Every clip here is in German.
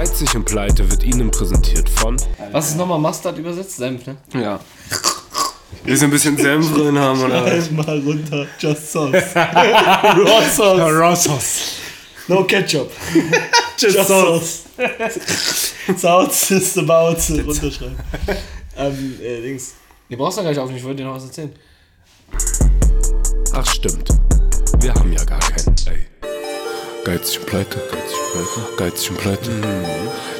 Geizig und Pleite wird Ihnen präsentiert von. Was ist nochmal Mustard übersetzt? Senf, ne? Ja. Willst du ein bisschen Senf drin haben oder was? Mal runter, just sauce. Raw sauce. Raw Sauce. No ketchup. just sauce. Sauce ist about runterschreiben. ähm, äh, Dings. Nee, brauchst du gar nicht auf, ich wollte dir noch was erzählen. Ach, stimmt. Wir haben ja gar keinen. Ey. Geizig und Pleite, geizig Pleite, geizig und Pleite.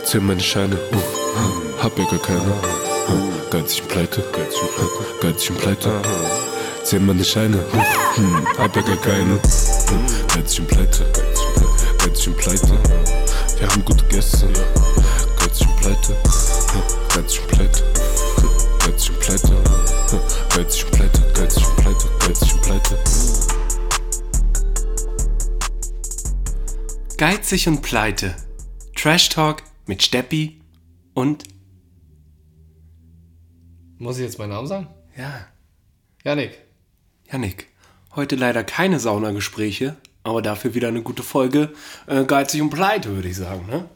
Zähl meine Scheine, uh, hab ja gar keine. Uh, Geizig und Pleite, geizig und Pleite, geizig und Pleite. Zähl meine Scheine, uh, hm, hab ja gar keine. Uh, Geizig und Pleite, geizig und Pleite, Pleite. Wir haben gute Gäste, geizig und Pleite, uh, und Pleite. Geizig und Pleite, uh, geizig und Pleite, geizig und Pleite, geizig und Pleite. Geizig und Pleite. Trash Talk mit Steppi und Muss ich jetzt meinen Namen sagen? ja, Janik. Yannick. Heute leider keine Saunagespräche, aber dafür wieder eine gute Folge äh, Geizig und Pleite, würde ich sagen, ne?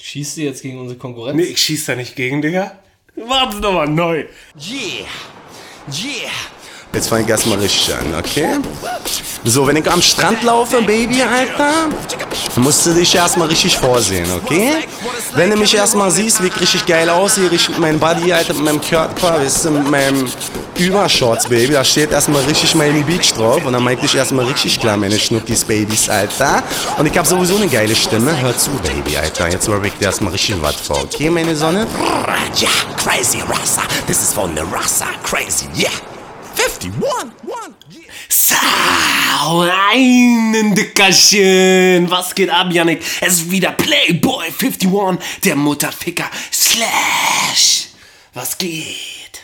Schießt du jetzt gegen unsere Konkurrenz? Nee, ich schieß da nicht gegen, Digga. Warten doch mal neu. Yeah. Yeah. Jetzt fange ich erstmal richtig an, okay? So, wenn ich am Strand laufe, Baby, Alter, musst du dich erstmal richtig vorsehen, okay? Wenn du mich erstmal siehst, wie ich richtig geil aussehe, richtig mit meinem Body, Alter, mit meinem Körper, weißt du, mit meinem Übershorts, Baby, da steht erstmal richtig mein Beach drauf und dann mag ich erstmal richtig klar, meine Schnuckis, Babys, Alter. Und ich habe sowieso eine geile Stimme, hör zu, Baby, Alter, jetzt rap ich dir erstmal richtig was vor, okay, meine Sonne? Yeah, crazy Rasa. This is from the Rasa. Crazy, yeah. 51, one, yeah. Sau, einen Dickerchen. Was geht ab, Yannick? Es ist wieder Playboy 51, der Mutterficker Slash. Was geht?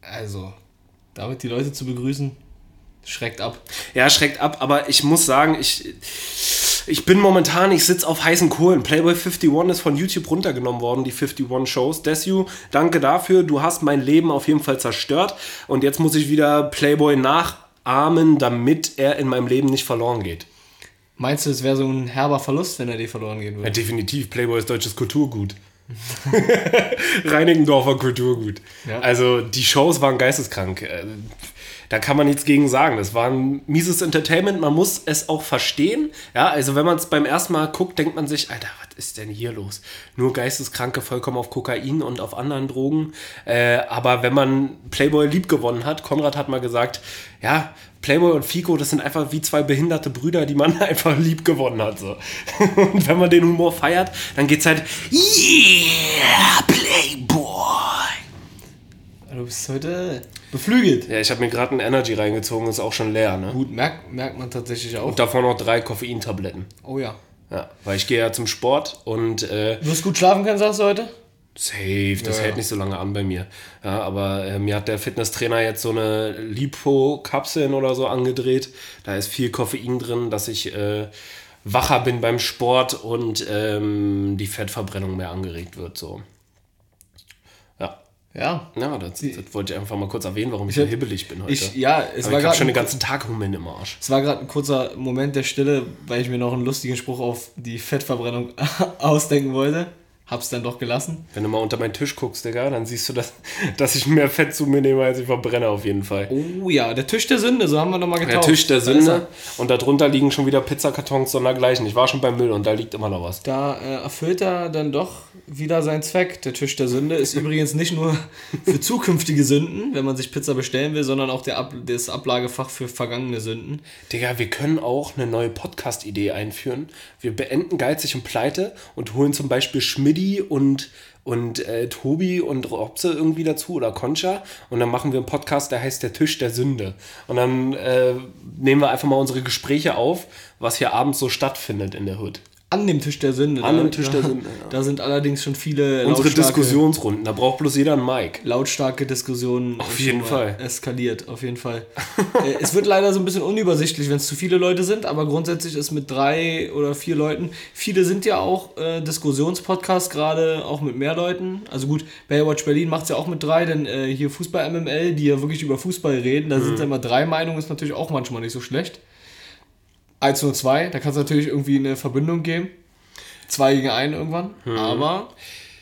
Also, damit die Leute zu begrüßen, schreckt ab. Ja, schreckt ab, aber ich muss sagen, ich, ich bin momentan, ich sitze auf heißen Kohlen. Playboy 51 ist von YouTube runtergenommen worden, die 51 Shows. Desu, danke dafür. Du hast mein Leben auf jeden Fall zerstört. Und jetzt muss ich wieder Playboy nachahmen, damit er in meinem Leben nicht verloren geht. Meinst du, es wäre so ein herber Verlust, wenn er dir verloren gehen Ja, würde? definitiv. Playboy ist deutsches Kulturgut. Reinigendorfer Kulturgut. Ja. Also die Shows waren geisteskrank. Da kann man nichts gegen sagen. Das war ein mieses Entertainment. Man muss es auch verstehen. Ja, also wenn man es beim ersten Mal guckt, denkt man sich, Alter, was ist denn hier los? Nur Geisteskranke vollkommen auf Kokain und auf anderen Drogen. Äh, aber wenn man Playboy lieb gewonnen hat, Konrad hat mal gesagt, ja, Playboy und Fico, das sind einfach wie zwei behinderte Brüder, die man einfach lieb gewonnen hat. So. Und wenn man den Humor feiert, dann geht's halt, yeah, Playboy. Du bist heute beflügelt. Ja, ich habe mir gerade ein Energy reingezogen, ist auch schon leer, ne? Gut, merkt, merkt man tatsächlich auch. Und davon noch drei Koffeintabletten. Oh ja. Ja, weil ich gehe ja zum Sport und äh, Du wirst gut schlafen können, sagst du heute? safe, das Ja, hält ja. nicht so lange an bei mir. Ja, aber äh, mir hat der Fitnesstrainer jetzt so eine Lipo-Kapseln oder so angedreht. Da ist viel Koffein drin, dass ich äh, wacher bin beim Sport und ähm, die Fettverbrennung mehr angeregt wird. So. Ja. Ja. Das, das wollte ich einfach mal kurz erwähnen, warum ich so hibbelig bin heute. Ich, ja, es aber war gerade schon den ganzen Tag Hummeln im Arsch. es war gerade ein kurzer Moment der Stille, weil ich mir noch einen lustigen Spruch auf die Fettverbrennung ausdenken wollte. Hab's dann doch gelassen. Wenn du mal unter meinen Tisch guckst, Digga, dann siehst du, dass, dass ich mehr Fett zu mir nehme, als ich verbrenne, auf jeden Fall. Oh ja, der Tisch der Sünde, so haben wir nochmal Der getauft. Tisch der Da ist Sünde und darunter liegen schon wieder Pizzakartons sondergleichen. Ich war schon beim Müll und da liegt immer noch was. Da äh, erfüllt er dann doch wieder seinen Zweck. Der Tisch der Sünde ist übrigens nicht nur für zukünftige Sünden, wenn man sich Pizza bestellen will, sondern auch der Ab das Ablagefach für vergangene Sünden. Digga, wir können auch eine neue Podcast-Idee einführen. Wir beenden geizig und pleite und holen zum Beispiel Schmidti und, und äh, Tobi und Robse irgendwie dazu oder Concha und dann machen wir einen Podcast, der heißt Der Tisch der Sünde. Und dann äh, nehmen wir einfach mal unsere Gespräche auf, was hier abends so stattfindet in der Hood. An dem Tisch der Sünde. An dem Tisch da, der Sünde, ja. Da sind allerdings schon viele Unsere Diskussionsrunden, da braucht bloß jeder einen Mic. lautstarke Diskussionen Auf jeden Fall. eskaliert, auf jeden Fall. äh, es wird leider so ein bisschen unübersichtlich, wenn es zu viele Leute sind, aber grundsätzlich ist mit drei oder vier Leuten, viele sind ja auch äh, Diskussionspodcasts, gerade auch mit mehr Leuten. Also gut, Baywatch Berlin macht es ja auch mit drei, denn äh, hier Fußball MML, die ja wirklich über Fußball reden, da Mhm. sind ja immer drei Meinungen, ist natürlich auch manchmal nicht so schlecht. 102, da kann es natürlich irgendwie eine Verbindung geben. zwei gegen einen irgendwann. Aber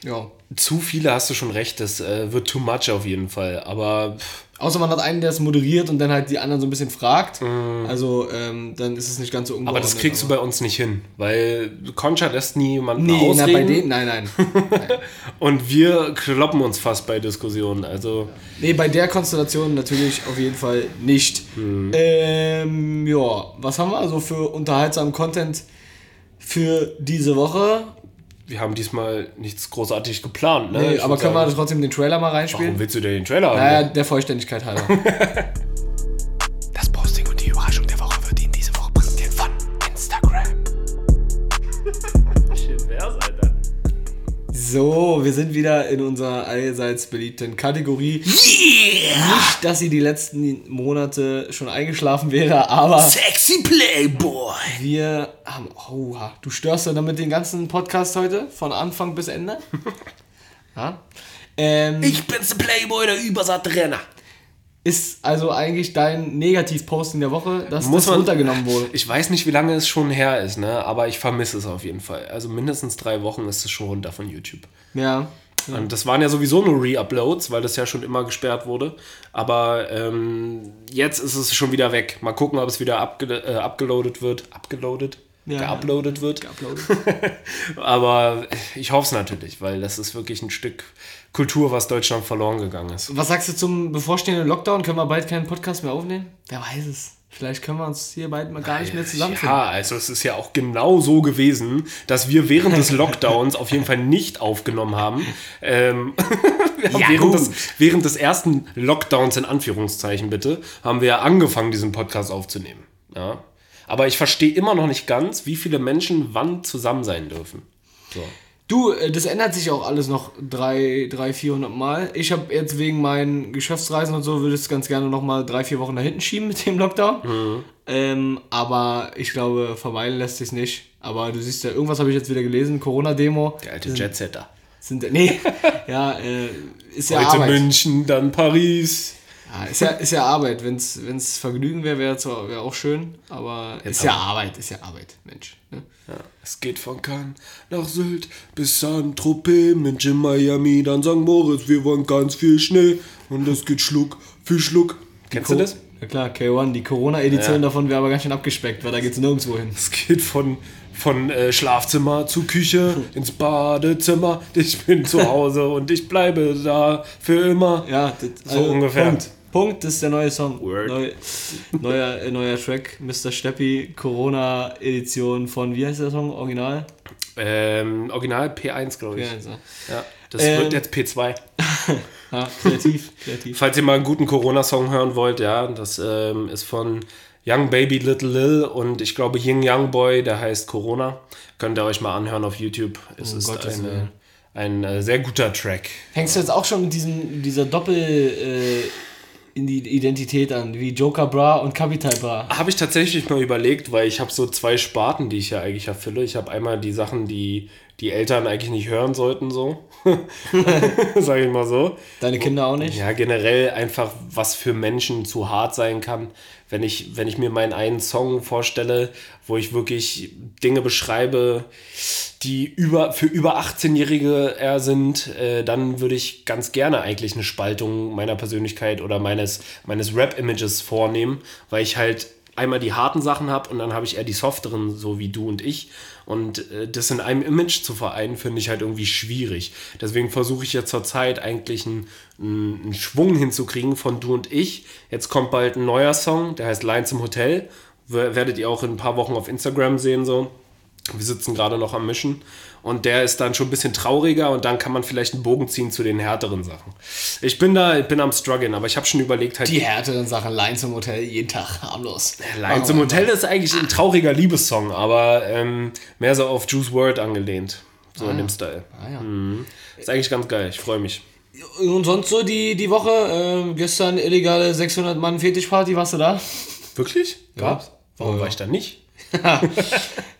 ja. Zu viele hast du schon recht, das äh, wird too much auf jeden Fall. Aber pff, Außer man hat einen, der es moderiert und dann halt die anderen so ein bisschen fragt. Also ähm, dann ist es nicht ganz so Mhm. aber ungeordnet. das kriegst du bei uns nicht hin, weil Concha lässt nie jemanden Nee, na, ausreden bei denen, nein, nein. und wir kloppen uns fast bei Diskussionen. Also Nee, bei der Konstellation natürlich auf jeden Fall nicht. Ähm, ja, was haben wir also für unterhaltsamen Content für diese Woche? Wir haben diesmal nichts großartig geplant. Ne? Nee, aber können wir sagen, trotzdem den Trailer mal Warum reinspielen? willst du denn den Trailer haben? Naja, der Vollständigkeit halber. so, wir sind wieder in unserer allseits beliebten Kategorie. Nicht, dass sie die letzten Monate schon eingeschlafen wäre, aber Sexy Playboy. wir haben. Oha, du störst ja damit den ganzen Podcast heute, von Anfang bis Ende. Ja. Ähm, Ich bin's, der Playboy, der Übersattrenner. Ist also eigentlich dein Negativ-Posting der Woche, dass Muss das runtergenommen wurde. Ich weiß nicht, wie lange es schon her ist, ne? aber ich vermisse es auf jeden Fall. Also mindestens drei Wochen ist es schon runter von YouTube. Ja. Und das waren ja sowieso nur Re-Uploads, weil das ja schon immer gesperrt wurde. Aber ähm, jetzt ist es schon wieder weg. Mal gucken, ob es wieder abge äh, abgeloadet wird. Abgeloadet? Ja. Geuploadet wird. Upload. Aber ich hoffe es natürlich, weil das ist wirklich ein Stück Kultur, was Deutschland verloren gegangen ist. Was sagst du zum bevorstehenden Lockdown? Können wir bald keinen Podcast mehr aufnehmen? Wer weiß es. Vielleicht können wir uns hier bald mal gar nicht mehr zusammenfinden. Ja, also es ist ja auch genau so gewesen, dass wir während des Lockdowns auf jeden Fall nicht aufgenommen haben. Ähm, haben Ja, während, des, während des ersten Lockdowns, in Anführungszeichen bitte, haben wir ja angefangen, diesen Podcast aufzunehmen. Ja. Aber ich verstehe immer noch nicht ganz, wie viele Menschen wann zusammen sein dürfen. So. Du, äh, das ändert sich auch alles noch 300, 400 Mal. Ich habe jetzt wegen meinen Geschäftsreisen und so, würde es ganz gerne noch mal drei, vier Wochen nach hinten schieben mit dem Lockdown. Mhm. Ähm, aber ich glaube, verweilen lässt sich nicht. Aber du siehst ja, irgendwas habe ich jetzt wieder gelesen, Corona-Demo. Der alte Jetsetter. Sind, nee, ja, äh, ist ja Heute Arbeit. München, dann Paris. Ja, ist, ja, ist ja Arbeit. Wenn es Vergnügen wäre, wäre wär auch schön, aber ist ja Arbeit, ist ja Arbeit, Mensch. Ne? Es geht von Cannes nach Sylt bis Saint-Tropez, München, Miami, dann St. Moritz. Wir wollen ganz viel Schnee und es geht Schluck für Schluck. Kennst du das? Ja klar, K1, die Corona-Edition Ja. davon wäre aber ganz schön abgespeckt, weil da geht es nirgendwo hin. Es geht von, von äh, Schlafzimmer zu Küche ins Badezimmer. Ich bin zu Hause und ich bleibe da für immer. Ja, das, So ungefähr. Punkt. Punkt, das ist der neue Song. Word. Neu, neuer, äh, neuer Track, Mr. Steppi, Corona-Edition von, wie heißt der Song, Original? Ähm, Original P1, glaube ich. Ja, also. Ja, das Ähm, wird jetzt P2. ja kreativ, kreativ. Falls ihr mal einen guten Corona-Song hören wollt, ja, das ähm, ist von Young Baby Little Lil und ich glaube Ying Young Boy, der heißt Corona. Könnt ihr euch mal anhören auf YouTube. Es Um ist Gottes eine, Willen. ein äh, sehr guter Track. Hängst du jetzt auch schon mit diesem, dieser Doppel- äh, in die Identität an, wie Joker Bra und Capital Bra? Habe ich tatsächlich mal überlegt, weil ich habe so zwei Sparten, die ich ja eigentlich erfülle. Ich habe einmal die Sachen, die die Eltern eigentlich nicht hören sollten, so. Sage ich mal so. Deine Kinder auch nicht? Ja, generell einfach, was für Menschen zu hart sein kann. Wenn ich, wenn ich mir meinen einen Song vorstelle, wo ich wirklich Dinge beschreibe, die über, für über 18-Jährige eher sind, äh, dann würde ich ganz gerne eigentlich eine Spaltung meiner Persönlichkeit oder meines, meines Rap-Images vornehmen, weil ich halt einmal die harten Sachen habe und dann habe ich eher die softeren, so wie du und ich. Und äh, das in einem Image zu vereinen, finde ich halt irgendwie schwierig. Deswegen versuche ich ja zurzeit eigentlich einen, einen Schwung hinzukriegen von du und ich. Jetzt kommt bald ein neuer Song, der heißt Lines im Hotel. Werdet ihr auch in ein paar Wochen auf Instagram sehen, so. Wir sitzen gerade noch am Mischen und der ist dann schon ein bisschen trauriger und dann kann man vielleicht einen Bogen ziehen zu den härteren Sachen. Ich bin da, ich bin am struggeln, aber ich habe schon überlegt, halt Die härteren Sachen, Line zum Hotel, jeden Tag, harmlos. Lines im Hotel ist eigentlich ein trauriger Liebessong, aber ähm, mehr so auf Juice WRLD angelehnt. So in dem Style. Ah, ja. Ist eigentlich ganz geil, ich freue mich. Und sonst so die, die Woche, ähm, gestern illegale 600 Mann Fetischparty, warst du da? Wirklich? Gab's? Warum Oh, war ja. ich da nicht?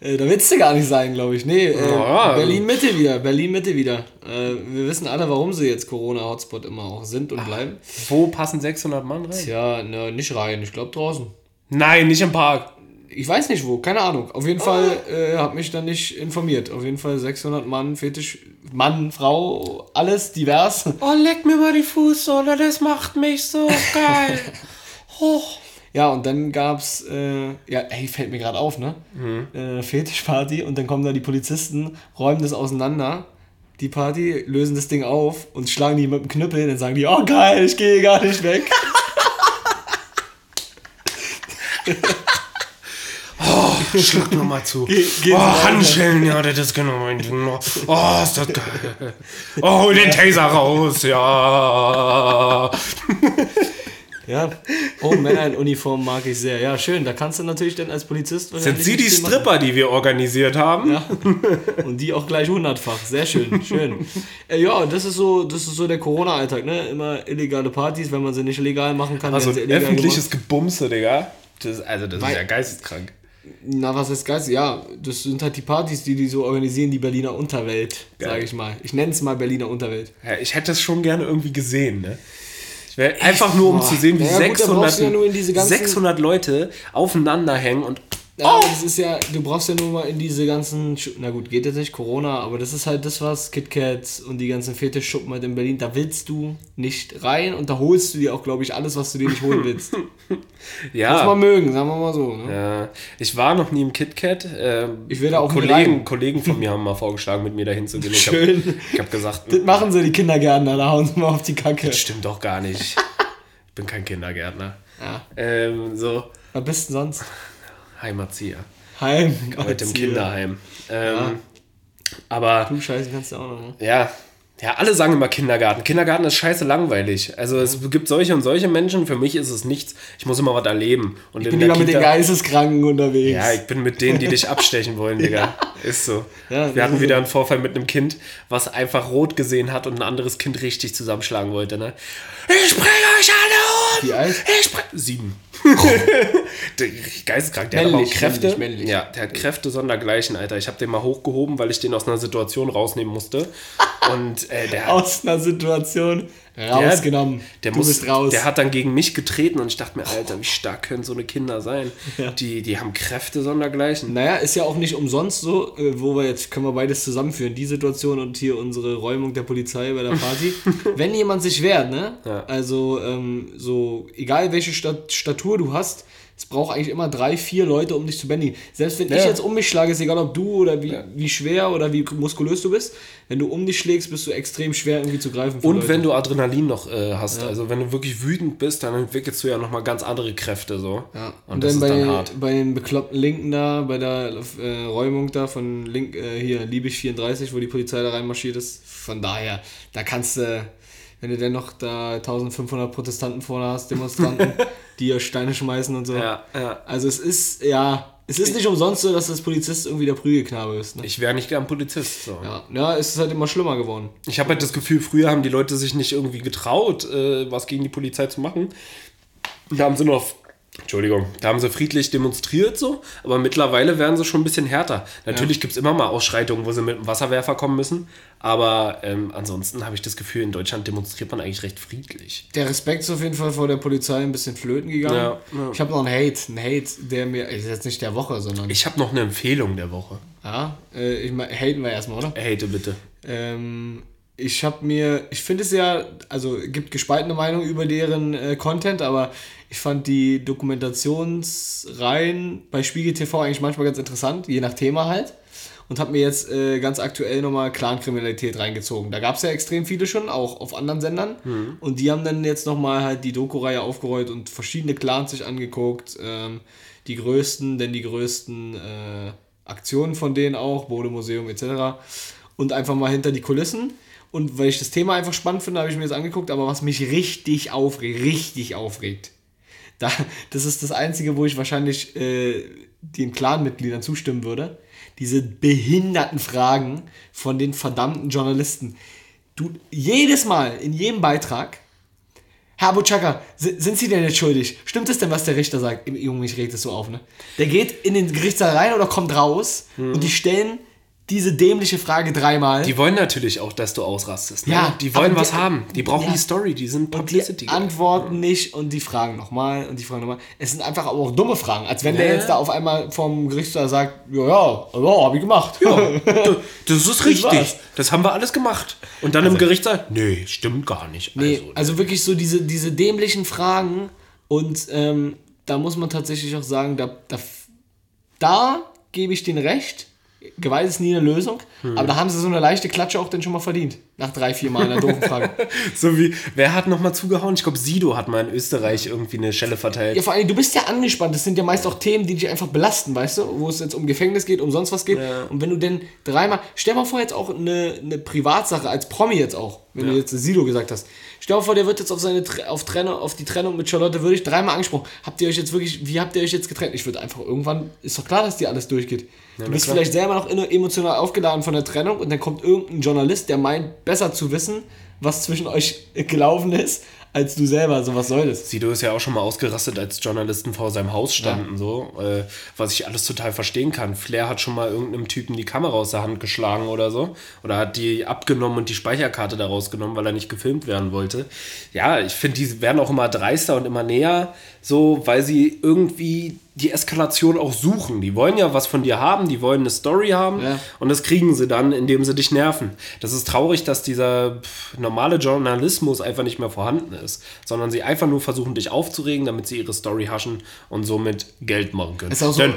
Äh, da willst du gar nicht sein, glaube ich. Nee, äh, Ja. Berlin-Mitte wieder, Berlin-Mitte wieder. Äh, wir wissen alle, warum sie jetzt Corona-Hotspot immer auch sind und bleiben. Wo passen 600 Mann rein? Ja, ne, nicht rein, ich glaube draußen. Nein, nicht im Park. Ich weiß nicht wo, keine Ahnung. Auf jeden Fall äh, hat mich dann nicht informiert. Auf jeden Fall 600 Mann, Fetisch, Mann, Frau, alles divers. Oh, leck mir mal die Fußsohle, das macht mich so geil. Ja, und dann gab's, äh, ja, ey, fällt mir gerade auf, ne? Äh, Fetischparty und dann kommen da die Polizisten, räumen das auseinander, die Party, lösen das Ding auf und schlagen die mit dem Knüppel, dann sagen die, oh geil, ich gehe gar nicht weg. Schlag mir mal zu. Gehen oh. Handschellen, ja, das ist genau mein Ding. Oh, ist das geil. Oh, hol den Taser raus, ja. Ja. Oh, Männer in Uniform mag ich sehr. Ja, schön. Da kannst du natürlich dann als Polizist Sind Sie die. Stripper, die wir organisiert haben? Ja. Und die auch gleich hundertfach. Sehr schön, schön. Äh, ja, das ist so, das ist so der Corona-Alltag, ne? Immer illegale Partys, wenn man sie nicht legal machen kann. Also öffentliches Gebumse, Digga. Das, also, das ist Weil- ja geisteskrank. gemacht. Na, was ist geil? Ja, das sind halt die Partys, die die so organisieren, die Berliner Unterwelt, sage ich mal. Ich nenne es mal Berliner Unterwelt. Ja, ich hätte es schon gerne irgendwie gesehen, ne? Wär, einfach nur, um Boah. zu sehen, wie Naja, gut, da 600, brauchst du ja nur in diese ganzen- 600 Leute aufeinander hängen und Ja, aber das ist ja, du brauchst ja nur mal in diese ganzen, Schu- na gut, geht jetzt nicht Corona, aber das ist halt das, was KitKats und die ganzen Fetischschuppen halt in Berlin, da willst du nicht rein und da holst du dir auch, glaube ich, alles, was du dir nicht holen willst. Muss ja. man mögen, sagen wir mal so. Ne? Ja, ich war noch nie im KitKat. Ähm, Ich da auch Kollegen. Kollegen von mir haben mal vorgeschlagen, mit mir dahin zu gehen. Ich hab- Schön. Ich habe gesagt, Das machen sie, die Kindergärtner, da hauen sie mal auf die Kacke. das stimmt doch gar nicht. Ich bin kein Kindergärtner. Ja. Ähm, so, Was bist du denn sonst? Heimatzieher. Heim. Im Erzieher. Kinderheim. Ähm, Aber Du Scheiße kannst du auch noch. Ne? ja, ja, alle sagen immer Kindergarten. Kindergarten ist scheiße langweilig. Also es gibt solche und solche Menschen. Für mich ist es nichts. Ich muss immer was erleben. Und Ich in bin lieber mit den Geisteskranken unterwegs. Ja, ich bin mit denen, die dich abstechen wollen, Digga. Ist so. Ja, Wir hatten wieder einen Vorfall mit einem Kind, was einfach rot gesehen hat und ein anderes Kind richtig zusammenschlagen wollte, ne? Ich bring euch alle um! Wie alt? Ich bring... Sieben. der, geisteskrank. Der hat Männlich, aber auch Kräfte. männlich, männlich. Ja, der hat Kräfte sondergleichen, Alter. Ich habe den mal hochgehoben, weil ich den aus einer Situation rausnehmen musste. Und äh, der hat Aus einer Situation rausgenommen. der du muss, bist raus. Der hat dann gegen mich getreten und ich dachte mir, Alter, wie stark können so eine Kinder sein? Die, die haben Kräfte sondergleichen. Naja, ist ja auch nicht umsonst so, äh, wo wir jetzt können wir beides zusammenführen, die Situation und hier unsere Räumung der Polizei bei der Party. Wenn jemand sich wehrt, ne? Ja. Also ähm, so, egal welche Stat Statur du hast, es braucht eigentlich immer drei, vier Leute, um dich zu bändigen. Selbst wenn ich Ja. jetzt um mich schlage, ist egal ob du oder wie, wie schwer oder wie muskulös du bist, wenn du um dich schlägst, bist du extrem schwer irgendwie zu greifen. Und Leute. wenn du Adrenalin noch äh, hast, also wenn du wirklich wütend bist, dann entwickelst du ja nochmal ganz andere Kräfte so. Ja. Und, Und, das dann ist bei, dann hart. bei den bekloppten Linken da, bei der äh, Räumung da von Link, äh, hier, Liebig 34, wo die Polizei da reinmarschiert ist. Von daher, da kannst du, wenn du denn noch da 1500 Protestanten vorne hast, Demonstranten, die ja Steine schmeißen und so. Ja, ja. Also es ist, ja, es ist nicht umsonst so, dass das Polizist irgendwie der Prügelknabe ist. Ne? Ich wäre nicht gern Polizist. So. Ja. ja, es ist halt immer schlimmer geworden. Ich habe halt das Gefühl, früher haben die Leute sich nicht irgendwie getraut, äh, was gegen die Polizei zu machen. Da haben sie nur auf. Entschuldigung, da haben sie friedlich demonstriert so, aber mittlerweile werden sie schon ein bisschen härter. Natürlich gibt es immer mal Ausschreitungen, wo sie mit dem Wasserwerfer kommen müssen, aber ähm, ansonsten habe ich das Gefühl, in Deutschland demonstriert man eigentlich recht friedlich. Der Respekt ist auf jeden Fall vor der Polizei ein bisschen flöten gegangen. Ja, ja. Ich habe noch einen Hate, einen Hate, der mir, ist jetzt nicht der Woche, sondern, Ich habe noch eine Empfehlung der Woche. ja, äh, ich mein, haten wir erstmal, oder? Hate bitte. Ähm, ich habe mir, ich finde es ja, also gibt gespaltene Meinungen über deren äh, Content, aber ich fand die Dokumentationsreihen bei Spiegel TV eigentlich manchmal ganz interessant, je nach Thema halt. Und habe mir jetzt äh, ganz aktuell nochmal Clankriminalität reingezogen. Da gab es ja extrem viele schon, auch auf anderen Sendern. Und die haben dann jetzt nochmal halt die Doku-Reihe aufgerollt und verschiedene Clans sich angeguckt. Ähm, die größten, denn die größten äh, Aktionen von denen auch, Bode-Museum etc. Und einfach mal hinter die Kulissen. Und weil ich das Thema einfach spannend finde, habe ich mir das angeguckt. Aber was mich richtig aufregt, richtig aufregt, da, das ist das Einzige, wo ich wahrscheinlich äh, den Clan-Mitgliedern zustimmen würde. Diese behinderten Fragen von den verdammten Journalisten. Du, jedes Mal, in jedem Beitrag, Herr Abu Chaka, si- sind Sie denn jetzt schuldig? Stimmt es denn, was der Richter sagt? Junge, ich reg das so auf, ne? Der geht in den Gerichtssaal rein oder kommt raus und die stellen diese dämliche Frage dreimal. Die wollen natürlich auch, dass du ausrastest. Ne? Ja, die wollen was die- haben. Die brauchen ja. die Story, die sind und die Publicity. antworten nicht und die fragen nochmal und die fragen nochmal. Es sind einfach aber auch dumme Fragen, als wenn der Ja. jetzt da auf einmal vom Gerichtssaal sagt, ja, ja, ja, hab ich gemacht. das ist richtig. Das haben wir alles gemacht. Und dann im Gericht sagt, nee, stimmt gar nicht. Nee, Also, also wirklich so diese, diese dämlichen Fragen und ähm, da muss man tatsächlich auch sagen, da, da, da gebe ich denen recht. Gewalt ist nie eine Lösung, Hm. aber da haben sie so eine leichte Klatsche auch dann schon mal verdient. Nach drei, vier Mal einer doofen Frage. so wie, wer hat nochmal zugehauen? Ich glaube, Sido hat mal in Österreich irgendwie eine Schelle verteilt. Ja, vor allem, du bist ja angespannt. Das sind ja meist auch Themen, die dich einfach belasten, weißt du? Wo es jetzt um Gefängnis geht, um sonst was geht. Und wenn du denn dreimal. Stell mal vor, jetzt auch eine, eine Privatsache, als Promi jetzt auch, wenn du jetzt Sido gesagt hast. Stell mal vor, der wird jetzt auf seine auf, Trennung, auf die Trennung mit Charlotte Würdig dreimal angesprochen. Habt ihr euch jetzt wirklich, wie habt ihr euch jetzt getrennt? Ich würde einfach irgendwann, ist doch klar, dass dir alles durchgeht. du bist klar. vielleicht selber noch in- emotional aufgeladen von der Trennung und dann kommt irgendein Journalist, der meint, besser zu wissen, was zwischen euch gelaufen ist, als du selber. Also was soll das? Sido ist ja auch schon mal ausgerastet, als Journalisten vor seinem Haus standen, so, äh, was ich alles total verstehen kann. Flair hat schon mal irgendeinem Typen die Kamera aus der Hand geschlagen oder so. Oder hat die abgenommen und die Speicherkarte da rausgenommen, weil er nicht gefilmt werden wollte. Ja, ich finde, die werden auch immer dreister und immer näher, so, weil sie irgendwie die Eskalation auch suchen. Die wollen ja was von dir haben, die wollen eine Story haben Ja. und das kriegen sie dann, indem sie dich nerven. Das ist traurig, dass dieser pff, normale Journalismus einfach nicht mehr vorhanden ist, sondern sie einfach nur versuchen, dich aufzuregen, damit sie ihre Story haschen und somit Geld machen können. So- Denn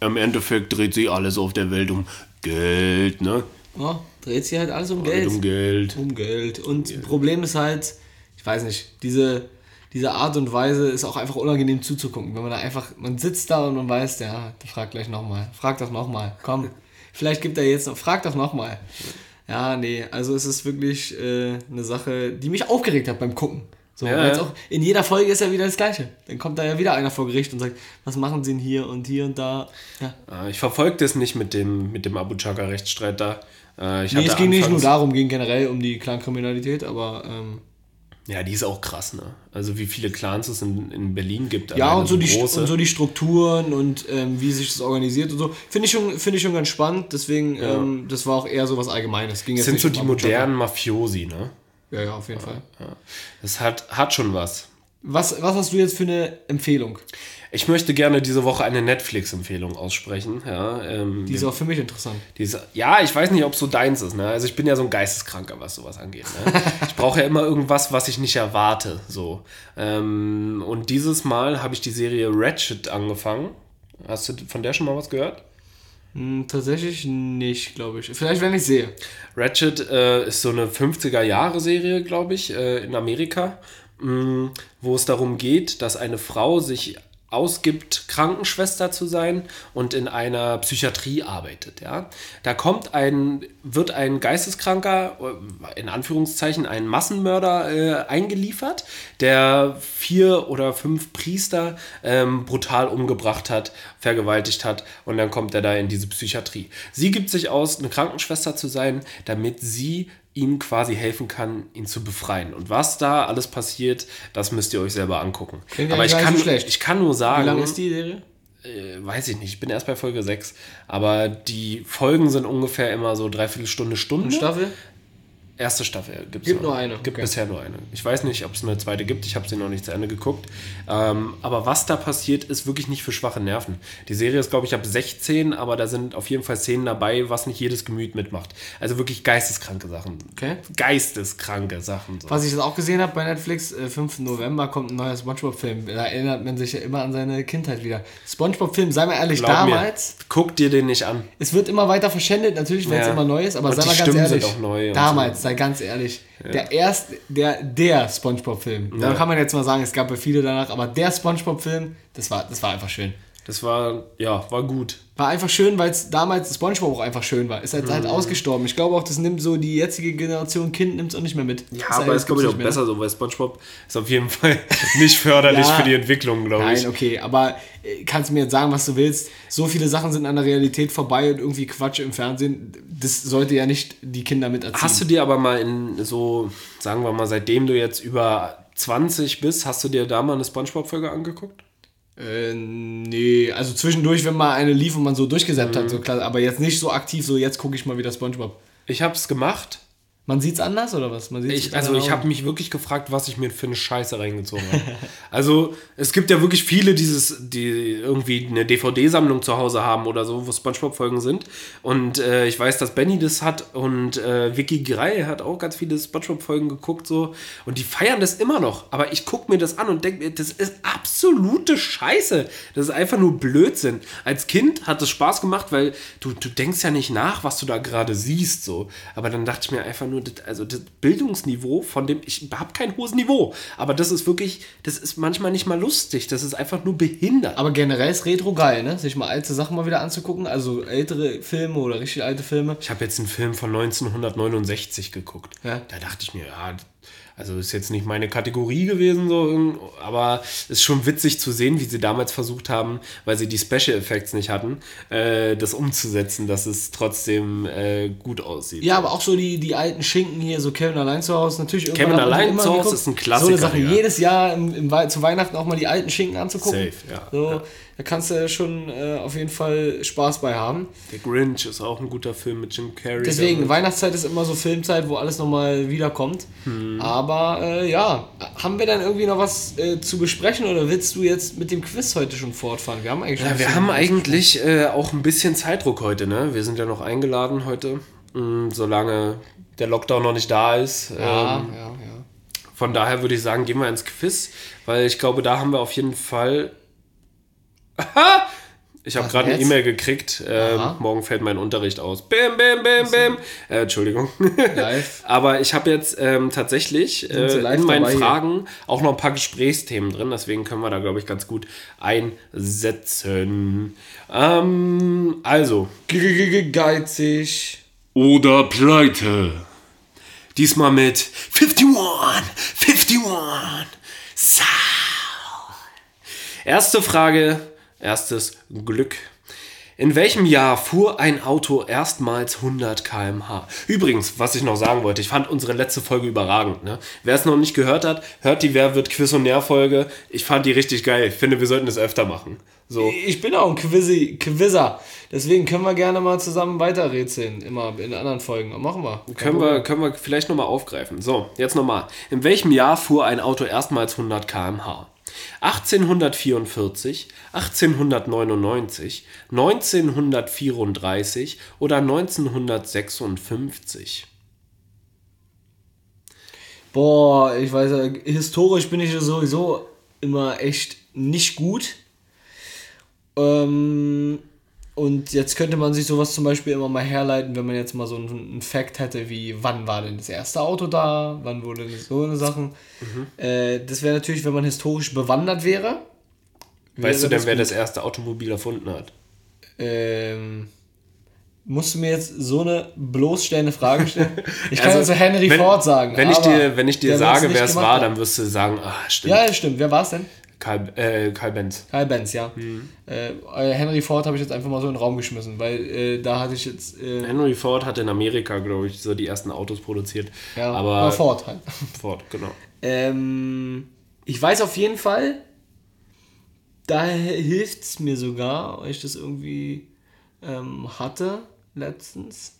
im Endeffekt dreht sich alles auf der Welt um Geld, ne? Ja, dreht sich halt alles um Geld. Geld. Um Geld. Um Geld. Und Problem ist halt, ich weiß nicht, diese, diese Art und Weise ist auch einfach unangenehm zuzugucken. Wenn man da einfach, man sitzt da und man weiß, ja, der fragt gleich nochmal. Frag doch nochmal. Komm, vielleicht gibt er jetzt noch, frag doch nochmal. Ja, nee, also es ist wirklich äh, eine Sache, die mich aufgeregt hat beim Gucken. So, Ja, ja. auch, in jeder Folge ist ja wieder das Gleiche. Dann kommt da ja wieder einer vor Gericht und sagt, was machen sie denn hier und hier und da. Ja. Ah, Ich verfolge das nicht mit dem, mit dem Abu Chaka-Rechtsstreit da. Äh, Ich Nee, es ging nicht nur darum, ging generell um die Clankriminalität, aber ähm, Ja, die ist auch krass, ne? Also wie viele Clans es in, in Berlin gibt. Ja, und so, die, große. und so die Strukturen und ähm, wie sich das organisiert und so. Finde ich, schon- finde ich schon ganz spannend. Deswegen, ähm, das war auch eher so was Allgemeines. Ging Das sind so die modernen Mafiosi, ne? Ja, ja, auf jeden Fall. Das hat, hat schon was. Was, was hast du jetzt für eine Empfehlung? Ich möchte gerne diese Woche eine Netflix-Empfehlung aussprechen. Ja, ähm, Die ist auch für mich interessant. diese, ja, ich weiß nicht, ob es so deins ist. Ne? Also ich bin ja so ein Geisteskranker, was sowas angeht. Ne? ich brauche ja immer irgendwas, was ich nicht erwarte. So. Ähm, und dieses Mal habe ich die Serie Ratchet angefangen. Hast du von der schon mal was gehört? Hm, tatsächlich nicht, glaube ich. Vielleicht, wenn ich sehe. Ratchet äh, ist so eine 50er-Jahre-Serie, glaube ich, äh, in Amerika, wo es darum geht, dass eine Frau sich ausgibt, Krankenschwester zu sein und in einer Psychiatrie arbeitet. Ja? Da kommt ein, wird ein Geisteskranker, äh, in Anführungszeichen ein Massenmörder äh, eingeliefert, der vier oder fünf Priester ähm, brutal umgebracht hat, vergewaltigt hat und dann kommt er da in diese Psychiatrie. Sie gibt sich aus, eine Krankenschwester zu sein, damit sie ihm quasi helfen kann, ihn zu befreien. Und was da alles passiert, das müsst ihr euch selber angucken. Klingt Aber ich kann, so schlecht. ich kann nur sagen, Wie lange ist die Serie? äh, weiß ich nicht, ich bin erst bei Folge 6, aber die Folgen sind ungefähr immer so dreiviertel Stunde, Stunde. Staffel? Erste Staffel gibt es Gibt nur eine, Gibt okay. bisher nur eine. Ich weiß nicht, ob es eine zweite gibt. Ich habe sie noch nicht zu Ende geguckt. Ähm, aber was da passiert, ist wirklich nicht für schwache Nerven. Die Serie ist, glaube ich, ab 16, aber da sind auf jeden Fall Szenen dabei, was nicht jedes Gemüt mitmacht. Also wirklich geisteskranke Sachen. Okay. Geisteskranke Sachen. So. Was ich jetzt auch gesehen habe bei Netflix, äh, 5. November kommt ein neuer Spongebob-Film. Da erinnert man sich ja immer an seine Kindheit wieder. Spongebob-Film, sei mal ehrlich, Glaub damals, Mir, guck dir den nicht an. es wird immer weiter verschändet, natürlich, weil es Ja. immer neu ist, aber Und sei mal ganz Stimmen sind ehrlich. auch neu damals, sei ganz ehrlich. Der erste, der, der Spongebob-Film. Da kann man jetzt mal sagen, es gab ja viele danach, aber der Spongebob-Film, das war, das war einfach schön. Das war, ja, war gut. War einfach schön, weil es damals Spongebob auch einfach schön war. Ist halt, Mhm. halt ausgestorben. Ich glaube auch, das nimmt so die jetzige Generation Kind nimmt es auch nicht mehr mit. Ja, Das aber das ist, glaube ich, gibt's auch mehr. besser so, weil Spongebob ist auf jeden Fall nicht förderlich Ja. für die Entwicklung, glaube ich. Nein, okay, aber äh, kannst du mir jetzt sagen, was du willst? So viele Sachen sind an der Realität vorbei und irgendwie Quatsch im Fernsehen. Das sollte ja nicht die Kinder miterziehen. Hast du dir aber mal in so, sagen wir mal, seitdem du jetzt über 20 bist, hast du dir da mal eine Spongebob-Folge angeguckt? Äh, nee, also zwischendurch, wenn mal eine lief und man so durchgesäppt Mhm. hat, so klar, aber jetzt nicht so aktiv, so jetzt gucke ich mal wieder Spongebob. Ich habe es gemacht. Man sieht's anders oder was? Man Ich, also ich habe mich wirklich gefragt, was ich mir für eine Scheiße reingezogen habe. also es gibt ja wirklich viele, dieses, die irgendwie eine DVD-Sammlung zu Hause haben oder so, wo Spongebob-Folgen sind. Und äh, ich weiß, dass Benny das hat und äh, Vicky Grey hat auch ganz viele Spongebob-Folgen geguckt so. Und die feiern das immer noch. Aber ich gucke mir das an und denke mir, das ist absolute Scheiße. Das ist einfach nur Blödsinn. Als Kind hat es Spaß gemacht, weil du, du denkst ja nicht nach, was du da gerade siehst so. Aber dann dachte ich mir einfach nur, das, also das Bildungsniveau von dem, ich habe kein hohes Niveau, aber das ist wirklich, das ist manchmal nicht mal lustig, das ist einfach nur behindert. Aber generell ist Retro geil, ne? Sich mal alte Sachen mal wieder anzugucken, also ältere Filme oder richtig alte Filme. ich habe jetzt einen Film von 1969 geguckt. Ja. Da dachte ich mir, ja, also ist jetzt nicht meine Kategorie gewesen, so, aber ist schon witzig zu sehen, wie sie damals versucht haben, weil sie die Special Effects nicht hatten, äh, das umzusetzen, dass es trotzdem äh, gut aussieht. Ja, aber auch so die, die alten Schinken hier, so Kevin allein zu Hause, natürlich Kevin allein zu Hause ist ein So Klassiker, eine Sache, ja. jedes Jahr im, im, zu Weihnachten auch mal die alten Schinken anzugucken. Safe, ja. So, Ja. da kannst du schon äh, auf jeden Fall Spaß bei haben. Der Grinch ist auch ein guter Film mit Jim Carrey. Deswegen, damit. Weihnachtszeit ist immer so Filmzeit, wo alles nochmal wiederkommt. Hm. Aber äh, ja, haben wir dann irgendwie noch was äh, zu besprechen oder willst du jetzt mit dem Quiz heute schon fortfahren? Wir haben eigentlich schon Ja, wir haben eigentlich äh, auch ein bisschen Zeitdruck heute, ne? Wir sind ja noch eingeladen heute, mh, solange der Lockdown noch nicht da ist. Ja, Ähm, ja, ja. von daher würde ich sagen, gehen wir ins Quiz, weil ich glaube, da haben wir auf jeden Fall. Ich habe gerade eine? E-Mail gekriegt. Ähm, morgen fällt mein Unterricht aus. Bim, bim, bim, bim. Äh, Entschuldigung. Live. Aber ich habe jetzt ähm, tatsächlich äh, in meinen? Fragen auch noch ein paar Gesprächsthemen drin. Deswegen können wir da, glaube ich, ganz gut einsetzen. Ähm, also, Geizig. Oder Pleite. diesmal mit 51, 51. So. Erste Frage, erstes Glück. In welchem Jahr fuhr ein Auto erstmals 100 km/h? Übrigens, was ich noch sagen wollte, ich fand unsere letzte Folge überragend. Ne? Wer es noch nicht gehört hat, hört die Wer wird Quiz und Nähr-Folge. Ich fand die richtig geil. Ich finde, wir sollten das öfter machen. So. Ich bin auch ein Quizzy, Quizzer. Deswegen können wir gerne mal zusammen weiterrätseln. Immer in anderen Folgen. Machen wir. Kein Können Problem. wir, können wir vielleicht nochmal aufgreifen. So, jetzt nochmal. In welchem Jahr fuhr ein Auto erstmals 100 km/h? 1844, 1899, 1934 oder 1956? Boah, ich weiß ja, historisch bin ich sowieso immer echt nicht gut. Ähm, und jetzt könnte man sich sowas zum Beispiel immer mal herleiten, wenn man jetzt mal so einen, einen Fact hätte, wie wann war denn das erste Auto da, wann wurde das so eine Sachen. Äh, das wäre natürlich, wenn man historisch bewandert wäre. Weißt du denn, wer das erste Automobil erfunden hat? Ähm, musst du mir jetzt so eine bloßstellende Frage stellen? Ich kann Also, also Henry wenn- Ford sagen. Wenn ich dir, wenn ich dir sage, wer es war, haben. dann wirst du sagen, ah, stimmt. Ja, stimmt. Wer war es denn? Karl, äh, Karl Benz. Karl Benz, ja. Mhm. Äh, äh, Henry Ford habe ich jetzt einfach mal so in den Raum geschmissen, weil äh, da hatte ich jetzt. Äh, Henry Ford hat in Amerika, glaube ich, so die ersten Autos produziert. ja, aber aber Ford halt. Ford, genau. Ähm, ich weiß auf jeden Fall, da hilft es mir sogar, weil ich das irgendwie ähm, hatte letztens.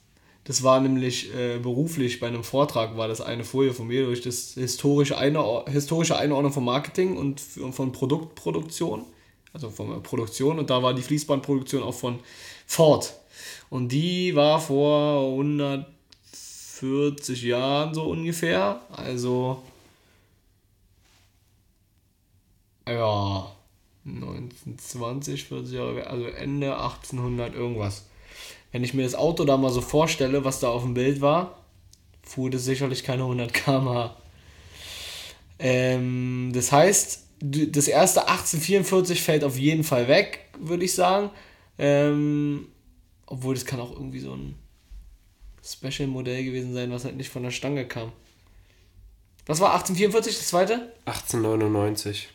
Das war nämlich äh, beruflich bei einem Vortrag, war das eine Folie von mir durch das historische, Einor historische Einordnung von Marketing und von Produktproduktion, also von der Produktion. Und da war die Fließbandproduktion auch von Ford. Und die war vor 140 Jahren so ungefähr. Also ja, 1920, 40 Jahre, also Ende 1800 irgendwas. Wenn ich mir das Auto da mal so vorstelle, was da auf dem Bild war, fuhr das sicherlich keine 100 km/h. Ähm, das heißt, das erste 1844 fällt auf jeden Fall weg, würde ich sagen. Ähm, obwohl das kann auch irgendwie so ein Special-Modell gewesen sein, was halt nicht von der Stange kam. Was war 1844, das zweite? 1899.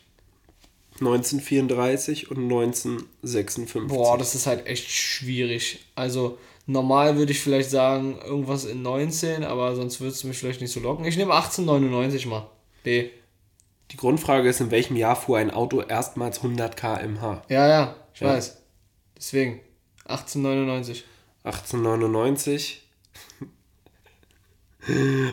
1934 und 1956. Boah, das ist halt echt schwierig. Also normal würde ich vielleicht sagen, irgendwas in 19, aber sonst würdest du mich vielleicht nicht so locken. Ich nehme 1899 mal. B. Die Grundfrage ist, in welchem Jahr fuhr ein Auto erstmals 100 km/h? Ja, ja, ich Ja. weiß. Deswegen. 1899. 1899.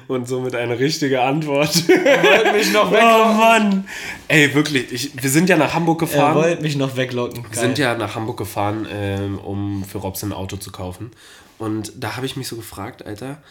Und somit eine richtige Antwort. Wollt mich noch oh Mann! Ey, wirklich, ich, wir sind ja nach Hamburg Er gefahren. wollte mich noch weglocken. Wir sind ja nach Hamburg gefahren, ähm, um für Robson ein Auto zu kaufen. Und da habe ich mich so gefragt, Alter,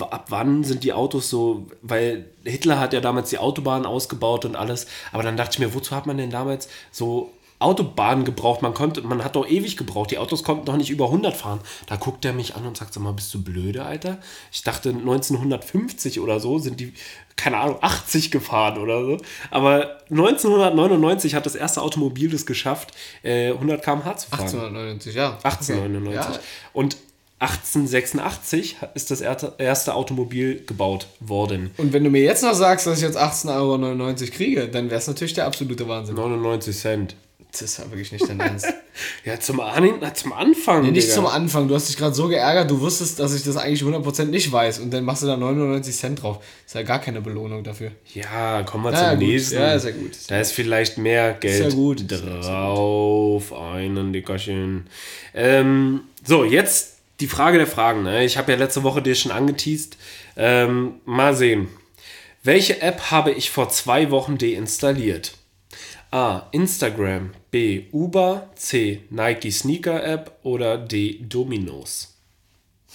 ab wann sind die Autos so, weil Hitler hat ja damals die Autobahnen ausgebaut und alles, aber dann dachte ich mir, wozu hat man denn damals so Autobahnen gebraucht? Man konnte, man hat doch ewig gebraucht, die Autos konnten doch nicht über 100 fahren. Da guckt er mich an und sagt, sag mal, bist du blöde, Alter? Ich dachte 1950 oder so sind die, keine Ahnung, 80 gefahren oder so. Aber 1999 hat das erste Automobil das geschafft, äh, 100 km/h zu fahren. 1899, ja. 1899. Okay. Ja. Und 1886 ist das erste, erste Automobil gebaut worden. Und wenn du mir jetzt noch sagst, dass ich jetzt 18,99 Euro kriege, dann wäre es natürlich der absolute Wahnsinn. 99 Cent. Das ist ja wirklich nicht dein Ernst. Ja, zum, An zum Anfang. Nee, nicht Digga. zum Anfang. Du hast dich gerade so geärgert, du wusstest, dass ich das eigentlich 100% nicht weiß. Und dann machst du da 99 Cent drauf. ist ja gar keine Belohnung dafür. Ja, kommen wir Ja, zum gut. nächsten. Ja, ist ja gut. Da ist vielleicht mehr Geld ja gut. drauf. Einen Dickerchen. Ähm, so, jetzt die Frage der Fragen. Ne? Ich habe ja letzte Woche dir schon angeteased. Ähm, mal sehen. Welche App habe ich vor zwei Wochen deinstalliert? A. Instagram. B. Uber. C. Nike Sneaker App. Oder D. Dominos.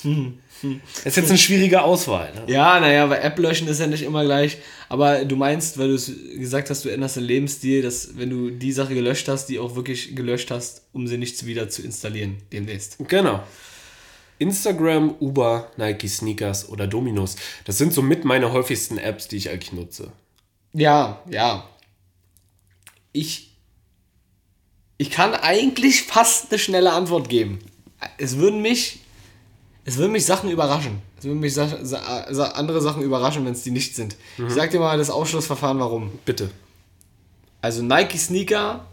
Das ist jetzt eine schwierige Auswahl. Ne? Ja, naja, aber App löschen ist ja nicht immer gleich. Aber du meinst, weil du es gesagt hast, du änderst den Lebensstil, dass wenn du die Sache gelöscht hast, die auch wirklich gelöscht hast, um sie nicht wieder zu installieren demnächst. Genau. Instagram, Uber, Nike Sneakers oder Dominos. Das sind somit meine häufigsten Apps, die ich eigentlich nutze. Ja, ja. Ich, ich kann eigentlich fast eine schnelle Antwort geben. Es würden mich, es würden mich Sachen überraschen. Es würden mich Sa Sa Sa andere Sachen überraschen, wenn es die nicht sind. Ich sag dir mal das Ausschlussverfahren, warum. Bitte. Also Nike Sneaker,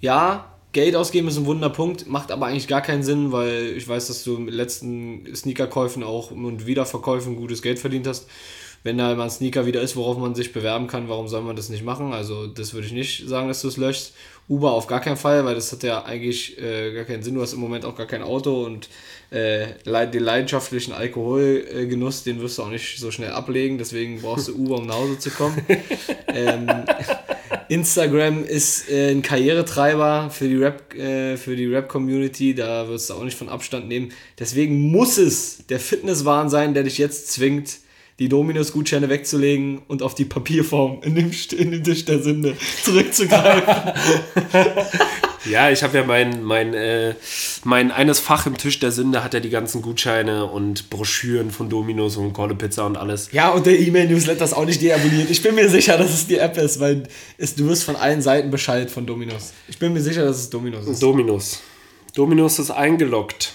ja, Geld ausgeben ist ein Wunderpunkt, macht aber eigentlich gar keinen Sinn, weil ich weiß, dass du mit letzten Sneakerkäufen auch und Wiederverkäufen gutes Geld verdient hast. Wenn da mal ein Sneaker wieder ist, worauf man sich bewerben kann, warum soll man das nicht machen? Also das würde ich nicht sagen, dass du es löschst. Uber auf gar keinen Fall, weil das hat ja eigentlich äh, gar keinen Sinn. Du hast im Moment auch gar kein Auto und äh, den leidenschaftlichen Alkoholgenuss, den wirst du auch nicht so schnell ablegen. Deswegen brauchst du Uber, um nach Hause zu kommen. ähm, Instagram ist äh, ein Karrieretreiber für die Rap, äh, für die Rap-Community, da wirst du auch nicht von Abstand nehmen. Deswegen muss es der Fitnesswahn sein, der dich jetzt zwingt, die Dominus-Gutscheine wegzulegen und auf die Papierform in dem, in dem Tisch der Sünde zurückzugreifen. Ja, ich habe ja mein, mein, äh, mein eines Fach im Tisch der Sünde hat ja die ganzen Gutscheine und Broschüren von Dominos und Kolle Pizza und alles. ja, und der E-Mail-Newsletter ist auch nicht deabonniert. Ich bin mir sicher, dass es die App ist, weil es, du wirst von allen Seiten Bescheid von Dominus. Ich bin mir sicher, dass es Dominus ist. Dominos. Dominos ist eingeloggt.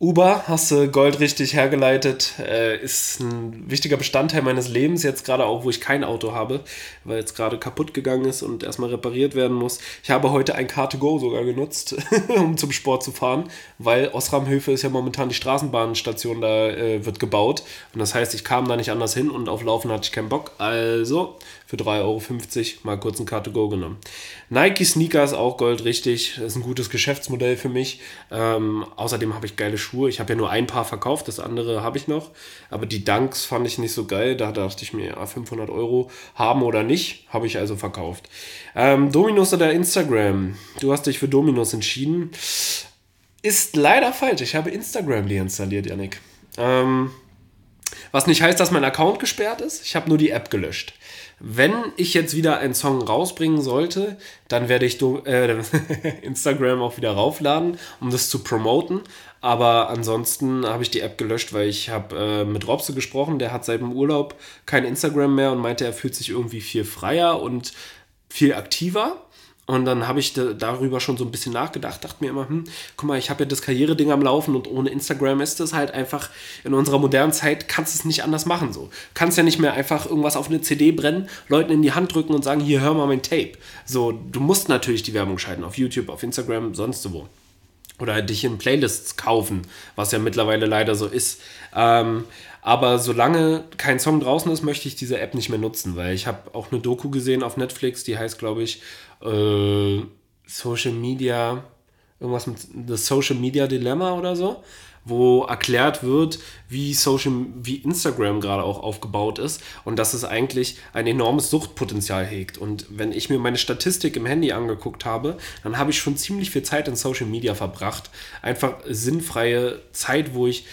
Uber, hast du Gold richtig hergeleitet, äh, ist ein wichtiger Bestandteil meines Lebens, jetzt gerade auch, wo ich kein Auto habe, weil jetzt gerade kaputt gegangen ist und erstmal repariert werden muss. Ich habe heute ein Car2Go sogar genutzt, um zum Sport zu fahren, weil Osramhöfe ist ja momentan die Straßenbahnstation, da äh, wird gebaut. Und das heißt, ich kam da nicht anders hin und auf Laufen hatte ich keinen Bock. Also für 3,50 Euro mal kurz ein Car2Go genommen. Nike Sneakers auch goldrichtig. Das ist ein gutes Geschäftsmodell für mich. Ähm, außerdem habe ich geile Schuhe. Ich habe ja nur ein Paar verkauft, das andere habe ich noch. Aber die Dunks fand ich nicht so geil. Da dachte ich mir, ja, 500 Euro haben oder nicht, habe ich also verkauft. Ähm, Dominos oder Instagram? Du hast dich für Dominos entschieden. Ist leider falsch. Ich habe Instagram deinstalliert, Yannick. Ähm, was nicht heißt, dass mein Account gesperrt ist. Ich habe nur die App gelöscht. Wenn ich jetzt wieder einen Song rausbringen sollte, dann werde ich äh, Instagram auch wieder raufladen, um das zu promoten. Aber ansonsten habe ich die App gelöscht, weil ich habe äh, mit Robse gesprochen. Der hat seit dem Urlaub kein Instagram mehr und meinte, er fühlt sich irgendwie viel freier und viel aktiver. Und dann habe ich da, darüber schon so ein bisschen nachgedacht, dachte mir immer, hm, guck mal, ich habe ja das Karriereding am Laufen und ohne Instagram ist das halt einfach, in unserer modernen Zeit kannst du es nicht anders machen so. Kannst ja nicht mehr einfach irgendwas auf eine CD brennen, Leuten in die Hand drücken und sagen, hier, hör mal mein Tape. So, du musst natürlich die Werbung schalten, auf YouTube, auf Instagram, sonst wo oder dich in Playlists kaufen, was ja mittlerweile leider so ist. Ähm, Aber solange kein Song draußen ist, möchte ich diese App nicht mehr nutzen, weil ich habe auch eine Doku gesehen auf Netflix, die heißt, glaube ich, äh, Social Media, irgendwas mit The Social Media Dilemma oder so, wo erklärt wird, wie Social, wie Instagram gerade auch aufgebaut ist und dass es eigentlich ein enormes Suchtpotenzial hegt. Und wenn ich mir meine Statistik im Handy angeguckt habe, dann habe ich schon ziemlich viel Zeit in Social Media verbracht. Einfach sinnfreie Zeit, wo ich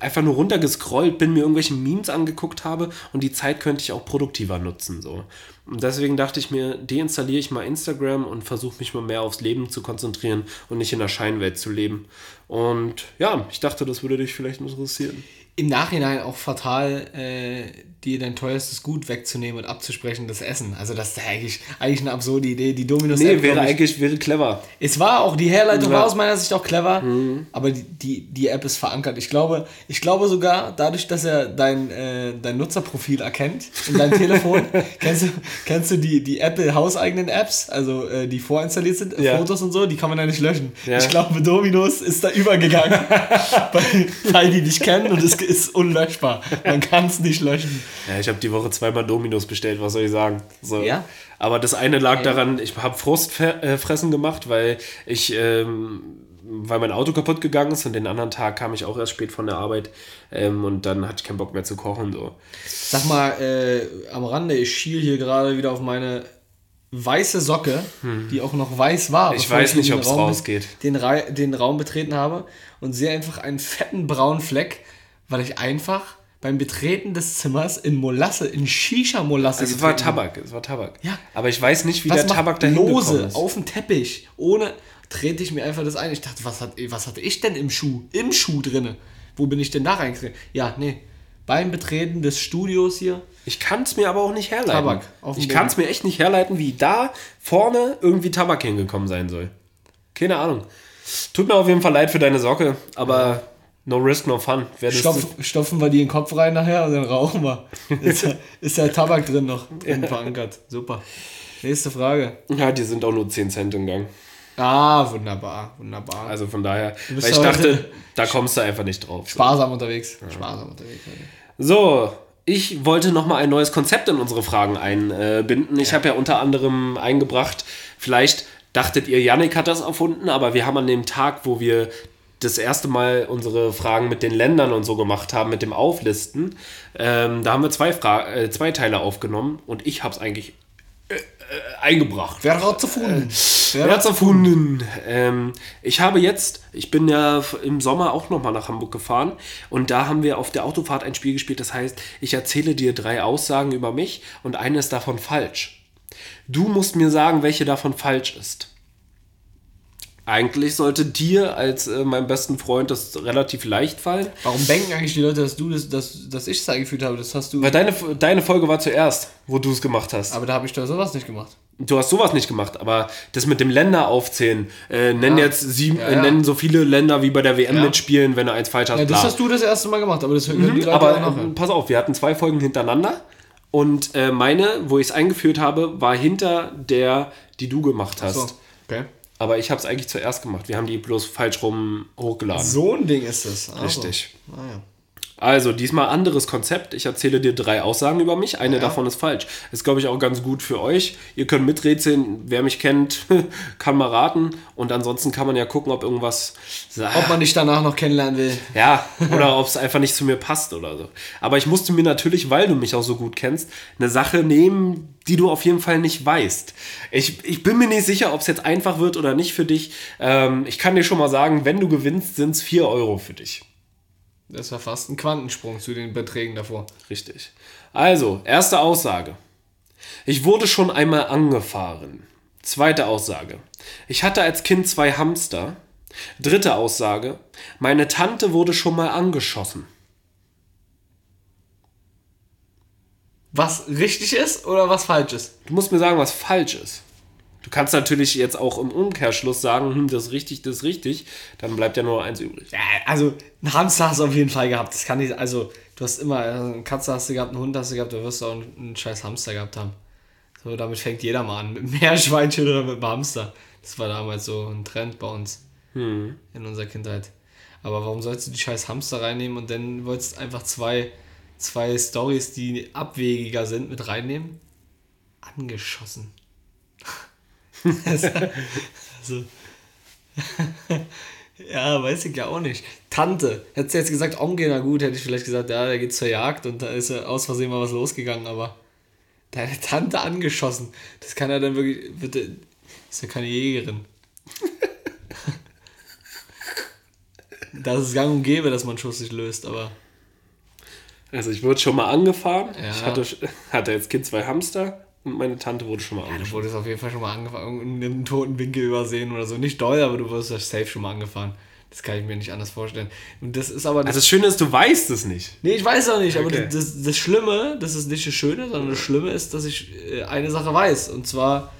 einfach nur runtergescrollt bin, mir irgendwelche Memes angeguckt habe und die Zeit könnte ich auch produktiver nutzen. So. Und deswegen dachte ich mir, deinstalliere ich mal Instagram und versuche mich mal mehr aufs Leben zu konzentrieren und nicht in der Scheinwelt zu leben. Und ja, ich dachte, das würde dich vielleicht interessieren. Im Nachhinein auch fatal, äh, dir dein teuerstes Gut wegzunehmen und abzusprechen, das Essen. Also das ist eigentlich, eigentlich eine absurde Idee. Die Dominos Nee, wäre ich- eigentlich wäre clever. Es war auch, die Herleitung Ja. war aus meiner Sicht auch clever, aber die, die, die App ist verankert. Ich glaube, ich glaube sogar, dadurch, dass er dein, äh, dein Nutzerprofil erkennt in deinem Telefon, kennst du, kennst du die, die Apple hauseigenen Apps, also äh, die vorinstalliert sind, Ja. Fotos und so, die kann man ja nicht löschen. Ja. Ich glaube, Dominos ist da übergegangen, weil, weil die dich kennen und es ist unlöschbar. Man kann es nicht löschen. Ja, ich habe die Woche zweimal Dominos bestellt, was soll ich sagen? So. Ja? Aber das eine lag daran, ich habe Frustfressen gemacht, weil ich, ähm, weil mein Auto kaputt gegangen ist und den anderen Tag kam ich auch erst spät von der Arbeit ähm, und dann hatte ich keinen Bock mehr zu kochen. So. Sag mal, äh, am Rande, ich schiel hier gerade wieder auf meine weiße Socke, die auch noch weiß war. Hm. Ich weiß nicht, den ob's Raum- rausgeht. Den, Ra den Raum betreten habe und sehe einfach einen fetten braunen Fleck, weil ich einfach beim Betreten des Zimmers in Molasse, in Shisha-Molasse Es war bin. Tabak, es war Tabak. Ja. Aber ich weiß nicht, wie Was der Tabak dahin lose gekommen ist. auf dem Teppich, ohne trete ich mir einfach das ein. Ich dachte, was, hat, was hatte ich denn im Schuh? Im Schuh drinne. Wo bin ich denn da reingetreten? Ja, nee. Beim Betreten des Studios hier. Ich kann es mir aber auch nicht herleiten. Tabak ich kann es mir echt nicht herleiten, wie da vorne irgendwie Tabak hingekommen sein soll. Keine Ahnung. Tut mir auf jeden Fall leid für deine Socke, aber no risk, no fun. Stopf, stopfen wir die in den Kopf rein nachher und dann rauchen wir. Ist, ja- ist der Tabak drin noch drin verankert. Super. Nächste Frage. ja, die sind auch nur 10 Cent im Gang. Ah, wunderbar, wunderbar. Also von daher, weil ich dachte, da kommst du einfach nicht drauf. Sparsam unterwegs. Sparsam unterwegs. So, ich wollte nochmal ein neues Konzept in unsere Fragen einbinden. Ich habe ja unter anderem eingebracht, vielleicht dachtet ihr, Yannick hat das erfunden, aber wir haben an dem Tag, wo wir das erste Mal unsere Fragen mit den Ländern und so gemacht haben, mit dem Auflisten, ähm, da haben wir zwei, Fra äh, zwei Teile aufgenommen und ich habe es eigentlich äh, äh, eingebracht. Wer hat gefunden? Wer hat's erfunden? Ähm, ich habe jetzt, ich bin ja im Sommer auch nochmal nach Hamburg gefahren und da haben wir auf der Autofahrt ein Spiel gespielt, das heißt, ich erzähle dir drei Aussagen über mich und eine ist davon falsch. Du musst mir sagen, welche davon falsch ist. Eigentlich sollte dir als äh, meinem besten Freund das relativ leicht fallen, Warum denken eigentlich die Leute, dass du das, dass, dass ich es eingeführt habe? Das hast du. weil deine, deine Folge war zuerst, wo du es gemacht hast. Aber da habe ich doch sowas nicht gemacht. Du hast sowas nicht gemacht, aber das mit dem Länder aufzählen, äh, nenn Ja. jetzt sieben, Ja, äh, ja. nennen so viele Länder wie bei der WM mitspielen, wenn du eins falsch hast. Ja, das bla. hast du das erste Mal gemacht, aber das hören die Leute aber ähm, pass auf, wir hatten zwei Folgen hintereinander und äh, meine, wo ich es eingeführt habe, war hinter der, die du gemacht hast. So, okay. Aber ich habe es eigentlich zuerst gemacht. Wir haben die bloß falsch rum hochgeladen. So ein Ding ist das. Also. Richtig. Ah, ja. Also, diesmal anderes Konzept. Ich erzähle dir drei Aussagen über mich. Eine davon ist falsch. Ist, glaube ich, auch ganz gut für euch. Ihr könnt miträtseln. Wer mich kennt, kann mal raten. Und ansonsten kann man ja gucken, ob irgendwas. Ob man dich danach noch kennenlernen will. Ja, oder ob es einfach nicht zu mir passt oder so. Aber ich musste mir natürlich, weil du mich auch so gut kennst, eine Sache nehmen, die du auf jeden Fall nicht weißt. Ich, ich bin mir nicht sicher, ob es jetzt einfach wird oder nicht für dich. Ähm, ich kann dir schon mal sagen, wenn du gewinnst, sind es 4 Euro für dich. Das war fast ein Quantensprung zu den Beträgen davor. Richtig. Also, erste Aussage. Ich wurde schon einmal angefahren. Zweite Aussage. Ich hatte als Kind zwei Hamster. Dritte Aussage. Meine Tante wurde schon mal angeschossen. Was richtig ist oder was falsch ist? Du musst mir sagen, was falsch ist. Du kannst natürlich jetzt auch im Umkehrschluss sagen, hm, das ist richtig, das ist richtig. Dann bleibt ja nur eins übrig. Ja, also einen Hamster hast du auf jeden Fall gehabt. Das kann nicht, also du hast immer, also, eine Katze hast du gehabt, einen Hund hast du gehabt, da wirst du auch einen, einen scheiß Hamster gehabt haben. So, damit fängt jeder mal an. Mit einem Meerschweinchen oder mit einem Hamster. Das war damals so ein Trend bei uns. In unserer Kindheit. Aber warum sollst du die scheiß Hamster reinnehmen und dann wolltest du einfach zwei zwei Stories, die abwegiger sind, mit reinnehmen. Angeschossen. Also, ja, weiß ich ja auch nicht. Tante. Hättest du jetzt gesagt, Onkel, na gut, hätte ich vielleicht gesagt, ja, der geht zur Jagd und da ist ja aus Versehen mal was losgegangen, aber deine Tante angeschossen. Das kann ja dann wirklich, bitte, ist ja keine Jägerin. das ist gang und gäbe, dass man Schuss sich löst, aber Also ich wurde schon mal angefahren. Ja. Ich hatte, hatte als Kind zwei Hamster und meine Tante wurde schon mal du angefahren. wurdest auf jeden Fall schon mal angefahren, in einem toten Winkel übersehen oder so. Nicht doll, aber du wurdest ja safe schon mal angefahren. Das kann ich mir nicht anders vorstellen. Und das ist aber. Also das Schöne ist, du weißt es nicht. Nee, ich weiß auch nicht, aber Okay. das, das Schlimme, das ist nicht das Schöne, sondern das Schlimme ist, dass ich äh, eine Sache weiß. Und zwar,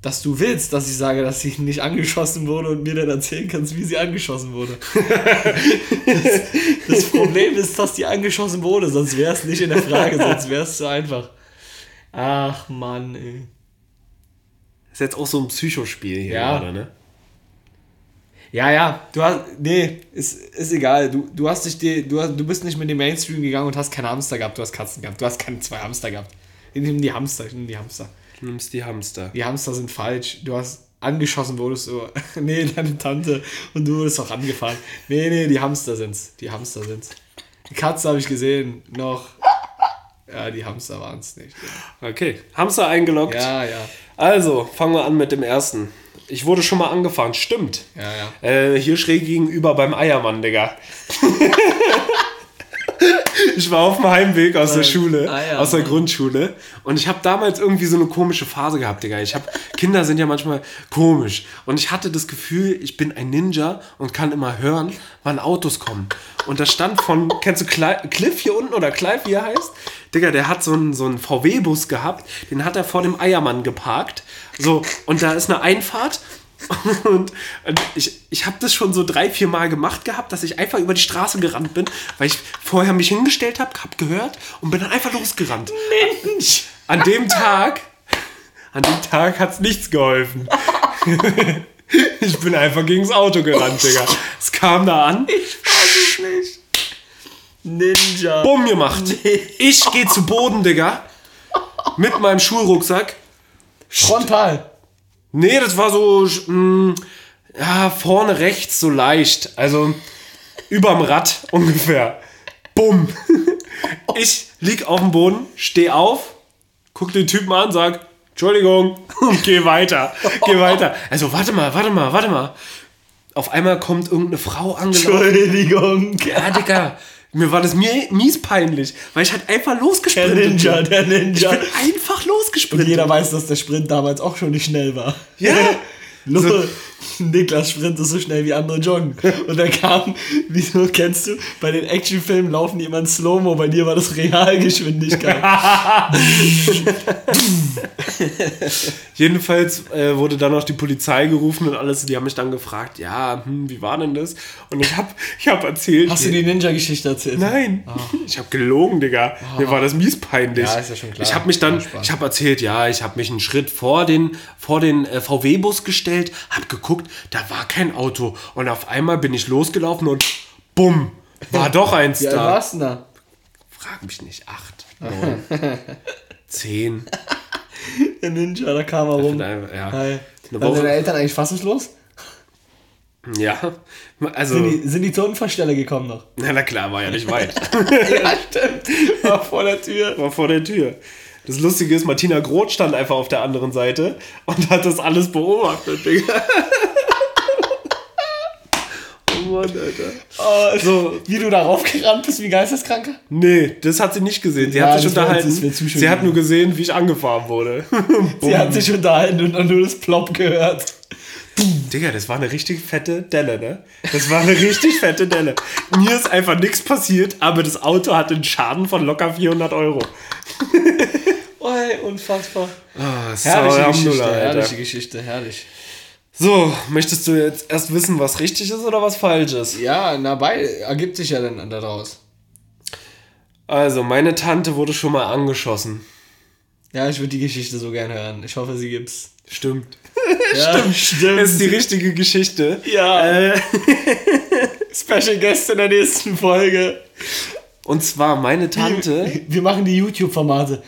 dass du willst, dass ich sage, dass sie nicht angeschossen wurde und mir dann erzählen kannst, wie sie angeschossen wurde. das, das Problem ist, dass die angeschossen wurde, sonst wäre es nicht in der Frage, sonst wäre es zu einfach. Ach Mann, ey. ist jetzt auch so ein Psychospiel hier Ja. gerade, ne? Ja, ja, du hast. Nee, ist, ist egal. Du, du hast dich die, du, hast, du bist nicht mit dem Mainstream gegangen und hast keine Hamster gehabt, du hast Katzen gehabt. Du hast keine zwei Hamster gehabt. Ich nehme die Hamster, ich nehme die Hamster. Du nimmst die Hamster. Die Hamster sind falsch. Du hast angeschossen, wurdest du. nee, deine Tante. Und du wurdest auch angefahren. Nee, nee, die Hamster sind's. Die Hamster sind's. Die Katze habe ich gesehen. Noch. Ja, die Hamster waren es nicht. Okay, Hamster eingeloggt. Ja, ja. Also, fangen wir an mit dem ersten. Ich wurde schon mal angefahren, stimmt. Ja, ja. Äh, hier schräg gegenüber beim Eiermann, Digga. ich war auf dem Heimweg aus der Beim Schule, Eiermann. aus der Grundschule. Und ich habe damals irgendwie so eine komische Phase gehabt, Digga. Ich hab, Kinder sind ja manchmal komisch. Und ich hatte das Gefühl, ich bin ein Ninja und kann immer hören, wann Autos kommen. Und da stand von, kennst du Cli Cliff hier unten oder Clive, wie er heißt? Digga, der hat so einen, so einen VW-Bus gehabt, den hat er vor dem Eiermann geparkt. So, und da ist eine Einfahrt und, und ich, ich habe das schon so drei, vier Mal gemacht gehabt, dass ich einfach über die Straße gerannt bin, weil ich vorher mich hingestellt habe, hab gehört und bin dann einfach losgerannt. Mensch! An dem Tag, an dem Tag hat's nichts geholfen. ich bin einfach gegens Auto gerannt, Digga. Es kam da an, Ninja. bumm gemacht. Ich gehe zu Boden, Digga. Mit meinem Schulrucksack. Frontal. Nee, das war so, mh, ja, vorne rechts so leicht. Also überm Rad ungefähr. Bumm. Ich lieg auf dem Boden, steh auf, guck den Typen an, sag, Entschuldigung, und geh weiter. Geh weiter. Also, warte mal, warte mal, warte mal. Auf einmal kommt irgendeine Frau angelaufen. Entschuldigung. Ja, Digga. Mir war das mies peinlich, weil ich halt einfach Der losgesprintet Ninja, bin. der Ich Ninja. bin einfach Und losgesprintet. jeder weiß, dass der Sprint damals auch schon nicht schnell war. Ja. Nur Niklas Sprint ist so schnell wie andere joggen. Und dann kam, wieso kennst du, bei den Actionfilmen laufen die immer in Slow-Mo, bei dir war das Realgeschwindigkeit. Jedenfalls äh, wurde dann noch die Polizei gerufen und alles. Die haben mich dann gefragt, ja, hm, wie war denn das? Und ich habe ich hab erzählt. Hast du die Ninja-Geschichte erzählt? Nein, ich habe gelogen, Digga. Mir war das mies peinlich. Ja, ist ja schon klar. Ich habe mich dann, ich habe erzählt, ja, ich habe mich einen Schritt vor den, vor den äh, VW-Bus gestellt, habe geguckt, da war kein Auto. Und auf einmal bin ich losgelaufen und bumm, war doch eins alt da. warst da? Frag mich nicht, acht, neun, zehn. Der Ninja, da kam er rum. Ja. Hi. Waren deine Eltern eigentlich fassungslos? Ja, also, Sind die, sind die zur Unfallstelle gekommen noch? na, na klar, war ja nicht weit. ja, stimmt. War vor der Tür. war vor der Tür. Das Lustige ist, Martina Groth stand einfach auf der anderen Seite und hat das alles beobachtet, Digga. oh Mann, Alter. Oh, so, wie du darauf gerannt bist, wie Geisteskranker? Nee, das hat sie nicht gesehen. Sie Ja, hat sich unterhalten. sie hat gewesen. nur gesehen, wie ich angefahren wurde. Sie hat sich unterhalten und dann nur das Plop gehört. Digga, das war eine richtig fette Delle, ne? Das war eine richtig fette Delle. Mir ist einfach nichts passiert, aber das Auto hatte einen Schaden von locker 400 Euro. Oh, ey, unfassbar. Ah, Herrliche Geschichte, Alter. herrliche Geschichte, herrlich. So, möchtest du jetzt erst wissen, was richtig ist oder was falsch ist? Ja, na, bei, ergibt sich ja dann daraus. Also, meine Tante wurde schon mal angeschossen. Ja, ich würde die Geschichte so gerne hören. Ich hoffe, sie gibt's. Stimmt. Ja, stimmt, stimmt. Das ist die richtige Geschichte. ja, Äh, Special Guest in der nächsten Folge. Und zwar meine Tante. Wir machen die YouTube-Formate.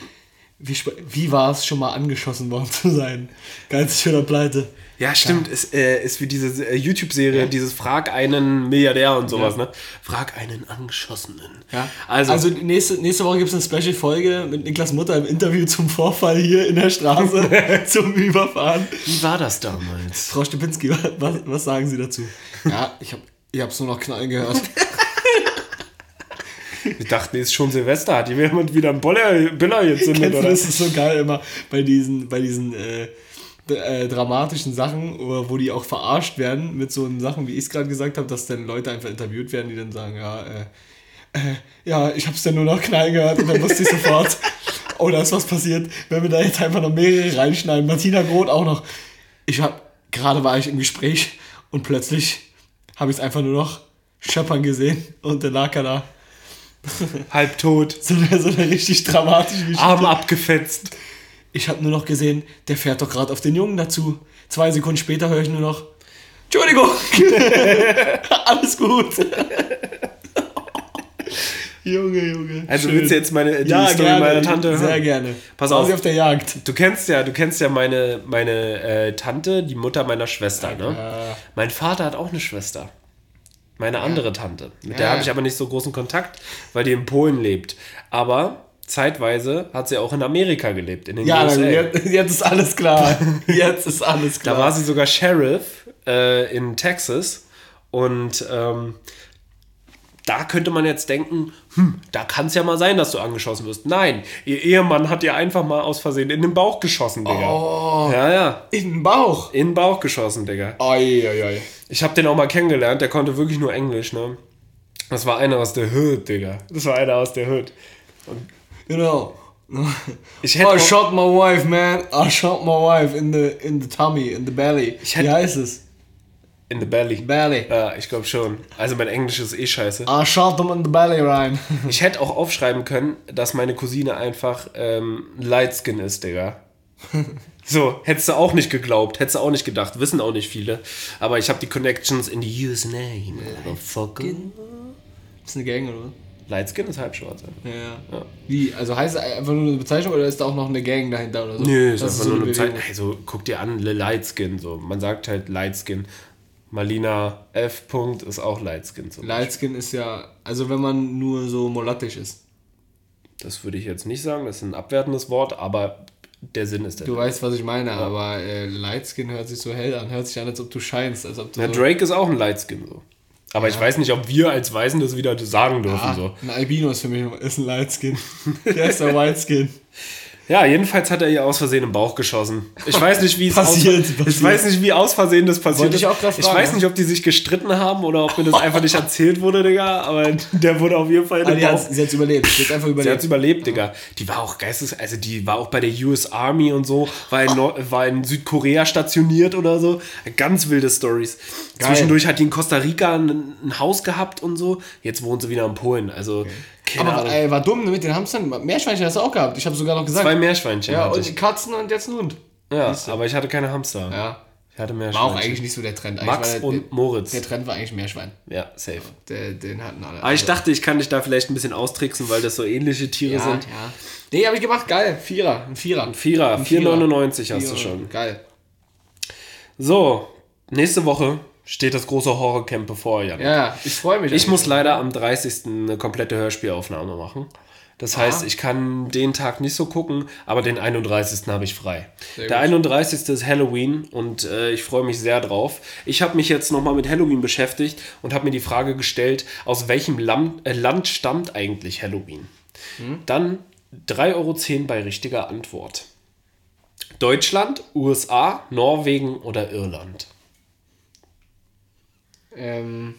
Wie, wie war es schon mal angeschossen worden zu sein? Ganz schöner Pleite. Ja, stimmt. Ist, äh, ist wie diese äh, YouTube-Serie, dieses Frag einen Milliardär und sowas, Ja. ne? Frag einen Angeschossenen. Ja. Also, Also, nächste, nächste Woche gibt es eine Special-Folge mit Niklas Mutter im Interview zum Vorfall hier in der Straße zum Überfahren. wie war das damals? Frau Stepinski, was, was sagen Sie dazu? Ja, ich habe ich hab's nur noch knallen gehört. Ich dachte, nee, ist schon Silvester, hat jemand wieder einen Boller, Biller gezündet, oder? das ist so geil immer bei diesen, bei diesen äh, äh, dramatischen Sachen, wo die auch verarscht werden mit so Sachen, wie ich es gerade gesagt habe, dass dann Leute einfach interviewt werden, die dann sagen, ja, äh, äh, ja, ich hab's dann nur noch knallen gehört und dann wusste ich sofort, oh, da ist was passiert, wenn wir da jetzt einfach noch mehrere reinschneiden. Martina Groth auch noch. Ich hab, gerade war ich im Gespräch und plötzlich habe ich es einfach nur noch scheppern gesehen und dann lag er da. Halb tot, So eine, so eine richtig dramatische Geschichte. Arm abgefetzt. Ich habe nur noch gesehen, der fährt doch gerade auf den Jungen dazu. Zwei Sekunden später höre ich nur noch, Entschuldigung, alles gut. Junge, Junge. Also schön. willst du jetzt meine, die ja, Story gerne, meiner Tante hören? Sehr gerne. Pass War auf. sie auf der Jagd. Du kennst ja, du kennst ja meine, meine äh, Tante, die Mutter meiner Schwester, ne? Ja. Mein Vater hat auch eine Schwester. Meine andere Tante. Mit der Ja. habe ich aber nicht so großen Kontakt, weil die in Polen lebt. Aber zeitweise hat sie auch in Amerika gelebt, in den Ja, USA. dann, jetzt, ist alles klar. Jetzt ist alles klar. Da war sie sogar Sheriff äh, in Texas. Und ähm, da könnte man jetzt denken, hm, da kann es ja mal sein, dass du angeschossen wirst. Nein, ihr Ehemann hat dir einfach mal aus Versehen in den Bauch geschossen, Digga. Oh. Ja, ja. in den Bauch. In den Bauch geschossen, Digga. Oi, oi, oi. Ich habe den auch mal kennengelernt, der konnte wirklich nur Englisch, ne? Das war einer aus der Hood, Digga. Das war einer aus der Hood. You know. Ich hätte I auch- shot my wife, man. I shot my wife in the, in the tummy, in the belly. Ich hätte- Wie heißt es? In the belly. Belly. Ja, ich glaube schon. Also mein Englisch ist eh scheiße. I shot them in the belly rein. Ich hätte auch aufschreiben können, dass meine Cousine einfach ähm, Lightskin ist, Digga. So, hättest du auch nicht geglaubt, hättest du auch nicht gedacht, wissen auch nicht viele. Aber ich habe die Connections in die USA, motherfucker. ist eine Gang, oder? Lightskin ist halb schwarz. Ja. Ja. Wie? Also heißt es einfach nur eine Bezeichnung oder ist da auch noch eine Gang dahinter oder so? Nö, ist Das einfach nur eine. Bezeichnung. Also guck dir an, Le Lightskin, so. Man sagt halt Lightskin. Malina F. Punkt ist auch Lightskin. So. Lightskin ist ja, also wenn man nur so molattisch ist. Das würde ich jetzt nicht sagen, das ist ein abwertendes Wort, aber der Sinn ist der. Du weißt, was ich meine, aber äh, Lightskin hört sich so hell an. Hört sich an, als ob du scheinst. Als ob du Ja, so, Drake ist auch ein Lightskin, so. Aber ich weiß nicht, ob wir als Weißen das wieder sagen dürfen, ah, so. Ein Albino ist für mich ist ein Lightskin. Der ist der Whiteskin. Ja, jedenfalls hat er ihr aus Versehen im Bauch geschossen. Ich weiß nicht, wie es Passiert, aus, passiert. Ich weiß nicht, wie aus Versehen das passiert Wollte ich ist. auch grad ich fragen, weiß nicht, ob die sich gestritten haben oder ob mir das einfach nicht erzählt wurde, Digga. Aber der wurde auf jeden Fall in Ah, den die Bauch. hat, sie hat überlebt. Sie hat einfach Sie überlebt. hat's überlebt, Digga. Die war auch geistes, also die war auch bei der US Army und so, war in, Nord war in Südkorea stationiert oder so. Ganz wilde Stories. Zwischendurch hat die in Costa Rica ein, ein Haus gehabt und so. Jetzt wohnt sie wieder in Polen. Also, keine aber Ahnung. ey, war dumm mit den Hamstern. Meerschweinchen hast du auch gehabt. Ich habe sogar noch gesagt. Zwei Meerschweinchen Ja, hatte und ich. Katzen und jetzt ein Hund. Ja, aber ich hatte keine Hamster. Ja. Ich hatte War auch eigentlich nicht so der Trend. Eigentlich Max der, und Moritz. Der Trend war eigentlich Meerschwein. Ja, safe. Der, den hatten alle. Aber ich dachte, ich kann dich da vielleicht ein bisschen austricksen, weil das so ähnliche Tiere ja, sind. ja. Nee, habe ich gemacht. Geil. Vierer. Ein Vierer. Ein Vierer, Ein Vierer. 4,99 hast du Vierer. schon. Geil. So, nächste Woche steht das große Horrorcamp bevor, Jan. Ja, ich freue mich. Ich muss leider am 30. eine komplette Hörspielaufnahme machen. Das heißt, ich kann den Tag nicht so gucken, aber den 31. habe ich frei. Sehr Der gut. 31. ist Halloween und äh, ich freue mich sehr drauf. Ich habe mich jetzt nochmal mit Halloween beschäftigt und habe mir die Frage gestellt, aus welchem Land, äh, Land stammt eigentlich Halloween? Hm? Dann 3,10 Euro bei richtiger Antwort. Deutschland, USA, Norwegen oder Irland? Ähm,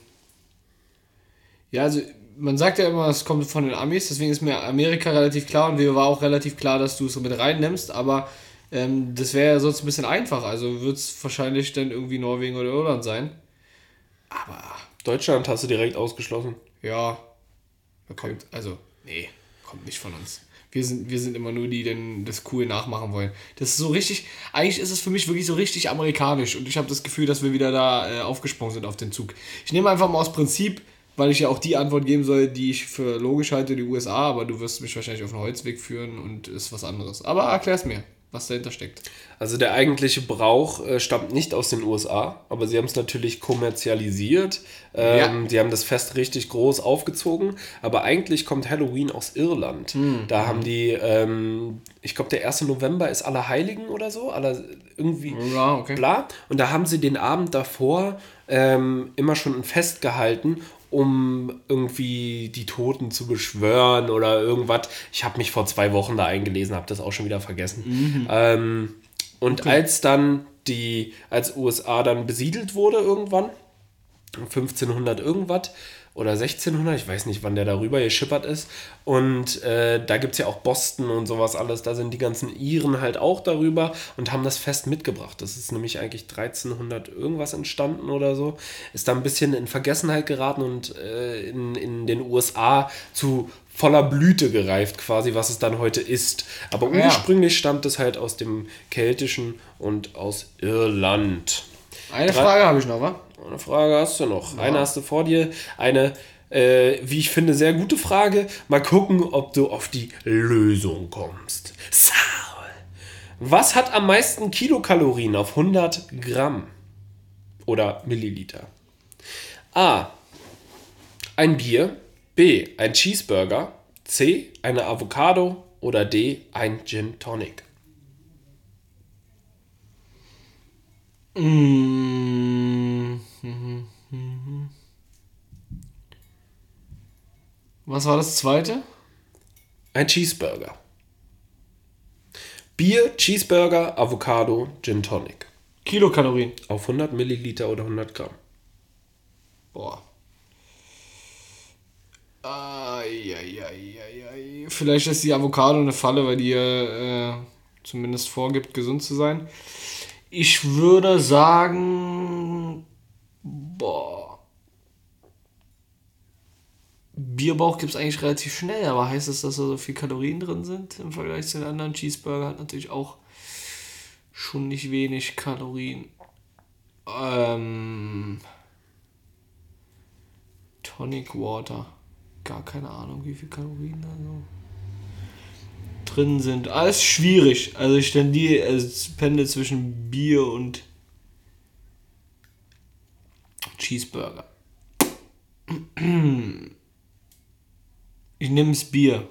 ja, also man sagt ja immer, es kommt von den Amis, deswegen ist mir Amerika relativ klar und mir war auch relativ klar, dass du es so mit reinnimmst, aber ähm, das wäre ja sonst ein bisschen einfach. Also wird es wahrscheinlich dann irgendwie Norwegen oder Irland sein. Aber Deutschland hast du direkt ausgeschlossen. ja, kommt, also, nee, kommt nicht von uns. Wir sind, wir sind immer nur die, die das cool nachmachen wollen. Das ist so richtig, eigentlich ist es für mich wirklich so richtig amerikanisch und ich habe das Gefühl, dass wir wieder da äh, aufgesprungen sind auf den Zug. Ich nehme einfach mal aus Prinzip weil ich ja auch die Antwort geben soll, die ich für logisch halte, die USA, aber du wirst mich wahrscheinlich auf den Holzweg führen und ist was anderes. Aber erklär's mir, was dahinter steckt. Also der eigentliche Brauch äh, stammt nicht aus den USA, aber sie haben es natürlich kommerzialisiert. Ähm, Ja. Die haben das Fest richtig groß aufgezogen, aber eigentlich kommt Halloween aus Irland. Hm. Da haben die, ähm, ich glaube, der 1. November ist Allerheiligen oder so, aller, irgendwie Ja, okay. bla. Und da haben sie den Abend davor ähm, immer schon ein Fest gehalten, um irgendwie die Toten zu beschwören oder irgendwas. Ich habe mich vor zwei Wochen da eingelesen, habe das auch schon wieder vergessen. Ähm, und als dann die, als USA dann besiedelt wurde irgendwann, 1500 irgendwas oder 1600, ich weiß nicht, wann der darüber geschippert ist. Und äh, da gibt es ja auch Boston und sowas alles. Da sind die ganzen Iren halt auch darüber und haben das Fest mitgebracht. Das ist nämlich eigentlich 1300 irgendwas entstanden oder so. Ist da ein bisschen in Vergessenheit geraten und äh, in, in den USA zu voller Blüte gereift, quasi, was es dann heute ist. Aber ja. ursprünglich stammt es halt aus dem Keltischen und aus Irland. Eine Frage habe ich noch, wa? Eine Frage hast du noch. Eine hast du vor dir. Eine, äh, wie ich finde, sehr gute Frage. Mal gucken, ob du auf die Lösung kommst. Saul. Was hat am meisten Kilokalorien auf 100 Gramm? Oder Milliliter? A. Ein Bier. B. Ein Cheeseburger. C. Eine Avocado. Oder D. Ein Gin Tonic. Mm, mhm, mhm. Was war das zweite? Ein Cheeseburger. Bier, Cheeseburger, Avocado, Gin Tonic. Kilokalorien. Auf 100 Milliliter oder 100 Gramm. Boah. Eieieiei. Vielleicht ist die Avocado eine Falle, weil die äh, zumindest vorgibt, gesund zu sein. Ich würde sagen. Boah. Bierbauch gibt es eigentlich relativ schnell, aber heißt das, dass da so viel Kalorien drin sind im Vergleich zu den anderen? Cheeseburger hat natürlich auch schon nicht wenig Kalorien. Ähm. Tonic Water. Gar keine Ahnung, wie viel Kalorien da so drin sind. Alles schwierig. Also ich tendiere, also es pendelt zwischen Bier und Cheeseburger. Ich nehme das Bier.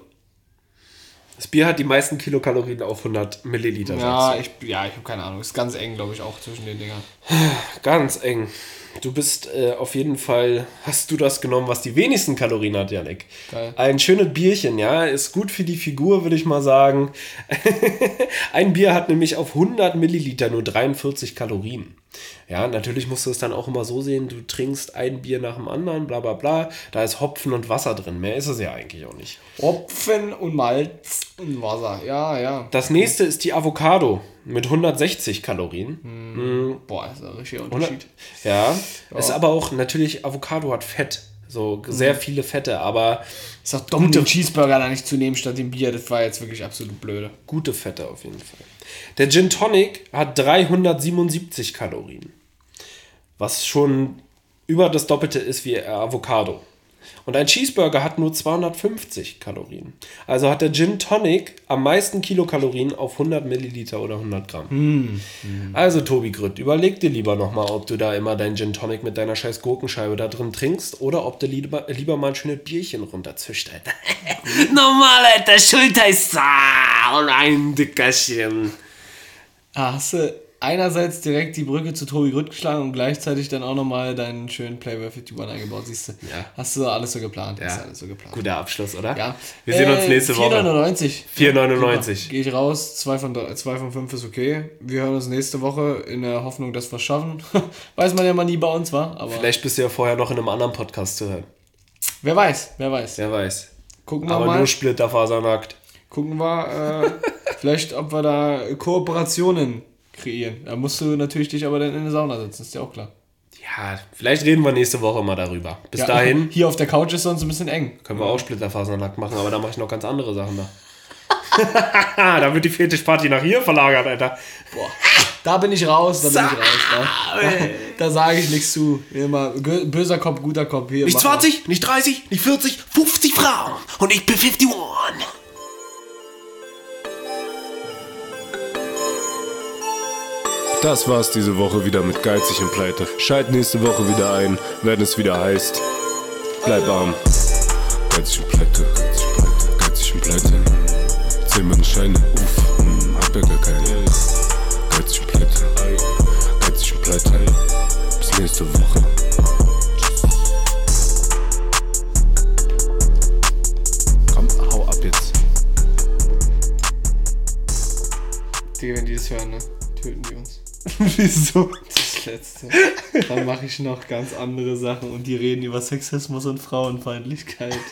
Das Bier hat die meisten Kilokalorien auf 100 Milliliter. Ja, ich, ja, ich habe keine Ahnung. Ist ganz eng, glaube ich, auch zwischen den Dingern. Ganz eng. Du bist äh, auf jeden Fall, hast du das genommen, was die wenigsten Kalorien hat, Janik. Geil. Ein schönes Bierchen, ja, ist gut für die Figur, würde ich mal sagen. Ein Bier hat nämlich auf 100 Milliliter nur 43 Kalorien. Ja, natürlich musst du es dann auch immer so sehen, du trinkst ein Bier nach dem anderen, bla bla bla. Da ist Hopfen und Wasser drin. Mehr ist es ja eigentlich auch nicht. Hopfen und Malz und Wasser. Ja, ja. Das nächste ist die Avocado mit 160 Kalorien. Boah, ist ein richtiger 100 Unterschied. Ja, ist aber auch natürlich, Avocado hat Fett. So sehr viele Fette, aber Ist auch dumm, den Cheeseburger da nicht zu nehmen statt dem Bier. Das war jetzt wirklich absolut blöde. gute Fette auf jeden Fall. Der Gin Tonic hat 377 Kalorien. Was schon über das Doppelte ist wie Avocado. Und ein Cheeseburger hat nur 250 Kalorien. Also hat der Gin Tonic am meisten Kilokalorien auf 100 Milliliter oder 100 Gramm. Also Tobi Grütt, überleg dir lieber nochmal, ob du da immer dein Gin Tonic mit deiner scheiß Gurkenscheibe da drin trinkst oder ob du lieber, lieber mal ein schönes Bierchen runterzischt. Alter. Normal, Alter, Schulter ist da und ein Dickerchen. Ah, hast du einerseits direkt die Brücke zu Tobi Grütt geschlagen und gleichzeitig dann auch nochmal deinen schönen Playboy 51 eingebaut, siehst du? Ja. Hast du alles so geplant? Ja. Ist alles so geplant. Guter Abschluss, oder? Ja. Wir sehen uns nächste Woche. 4,99. 4,99. Gehe ich raus, 2 von, 2 von 5 ist okay. Wir hören uns nächste Woche in der Hoffnung, dass wir es schaffen. weiß man ja mal nie bei uns, war. Aber Vielleicht bist du ja vorher noch in einem anderen Podcast zu hören. wer weiß, wer weiß. Wer weiß. Gucken wir Aber mal. nur splitterfasernackt. Gucken wir, äh, vielleicht, ob wir da Kooperationen kreieren. Da musst du natürlich dich aber dann in der Sauna setzen, ist ja auch klar. Ja, vielleicht reden wir nächste Woche mal darüber. Bis Ja, dahin Hier auf der Couch ist sonst ein bisschen eng. können wir auch splitterfasernackt machen, aber da mache ich noch ganz andere Sachen da. Da wird die Fetischparty nach hier verlagert, Alter. Boah, da bin ich raus, da bin ich raus. Da, da, da sage ich nichts zu. Immer böser Kopf, guter Kopf. Hier, Nicht mach mal. 20, nicht 30, nicht 40, 50 Frauen. Und ich bin 51. Das war's diese Woche wieder mit Geizig und Pleite. Schalt nächste Woche wieder ein, wenn es wieder heißt. Bleib arm. Geizig und Pleite, geizig und Pleite, geizig und Pleite. Zähl meine Scheine, uff, hm, hab ja gar keine. Geizig und Pleite, geizig und Pleite. Bis nächste Woche. Komm, hau ab jetzt. Digga, wenn die das hören, ne? Töten die uns. Wieso? Das Letzte. Dann mache ich noch ganz andere Sachen und die reden über Sexismus und Frauenfeindlichkeit.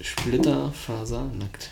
Splitterfaser nackt.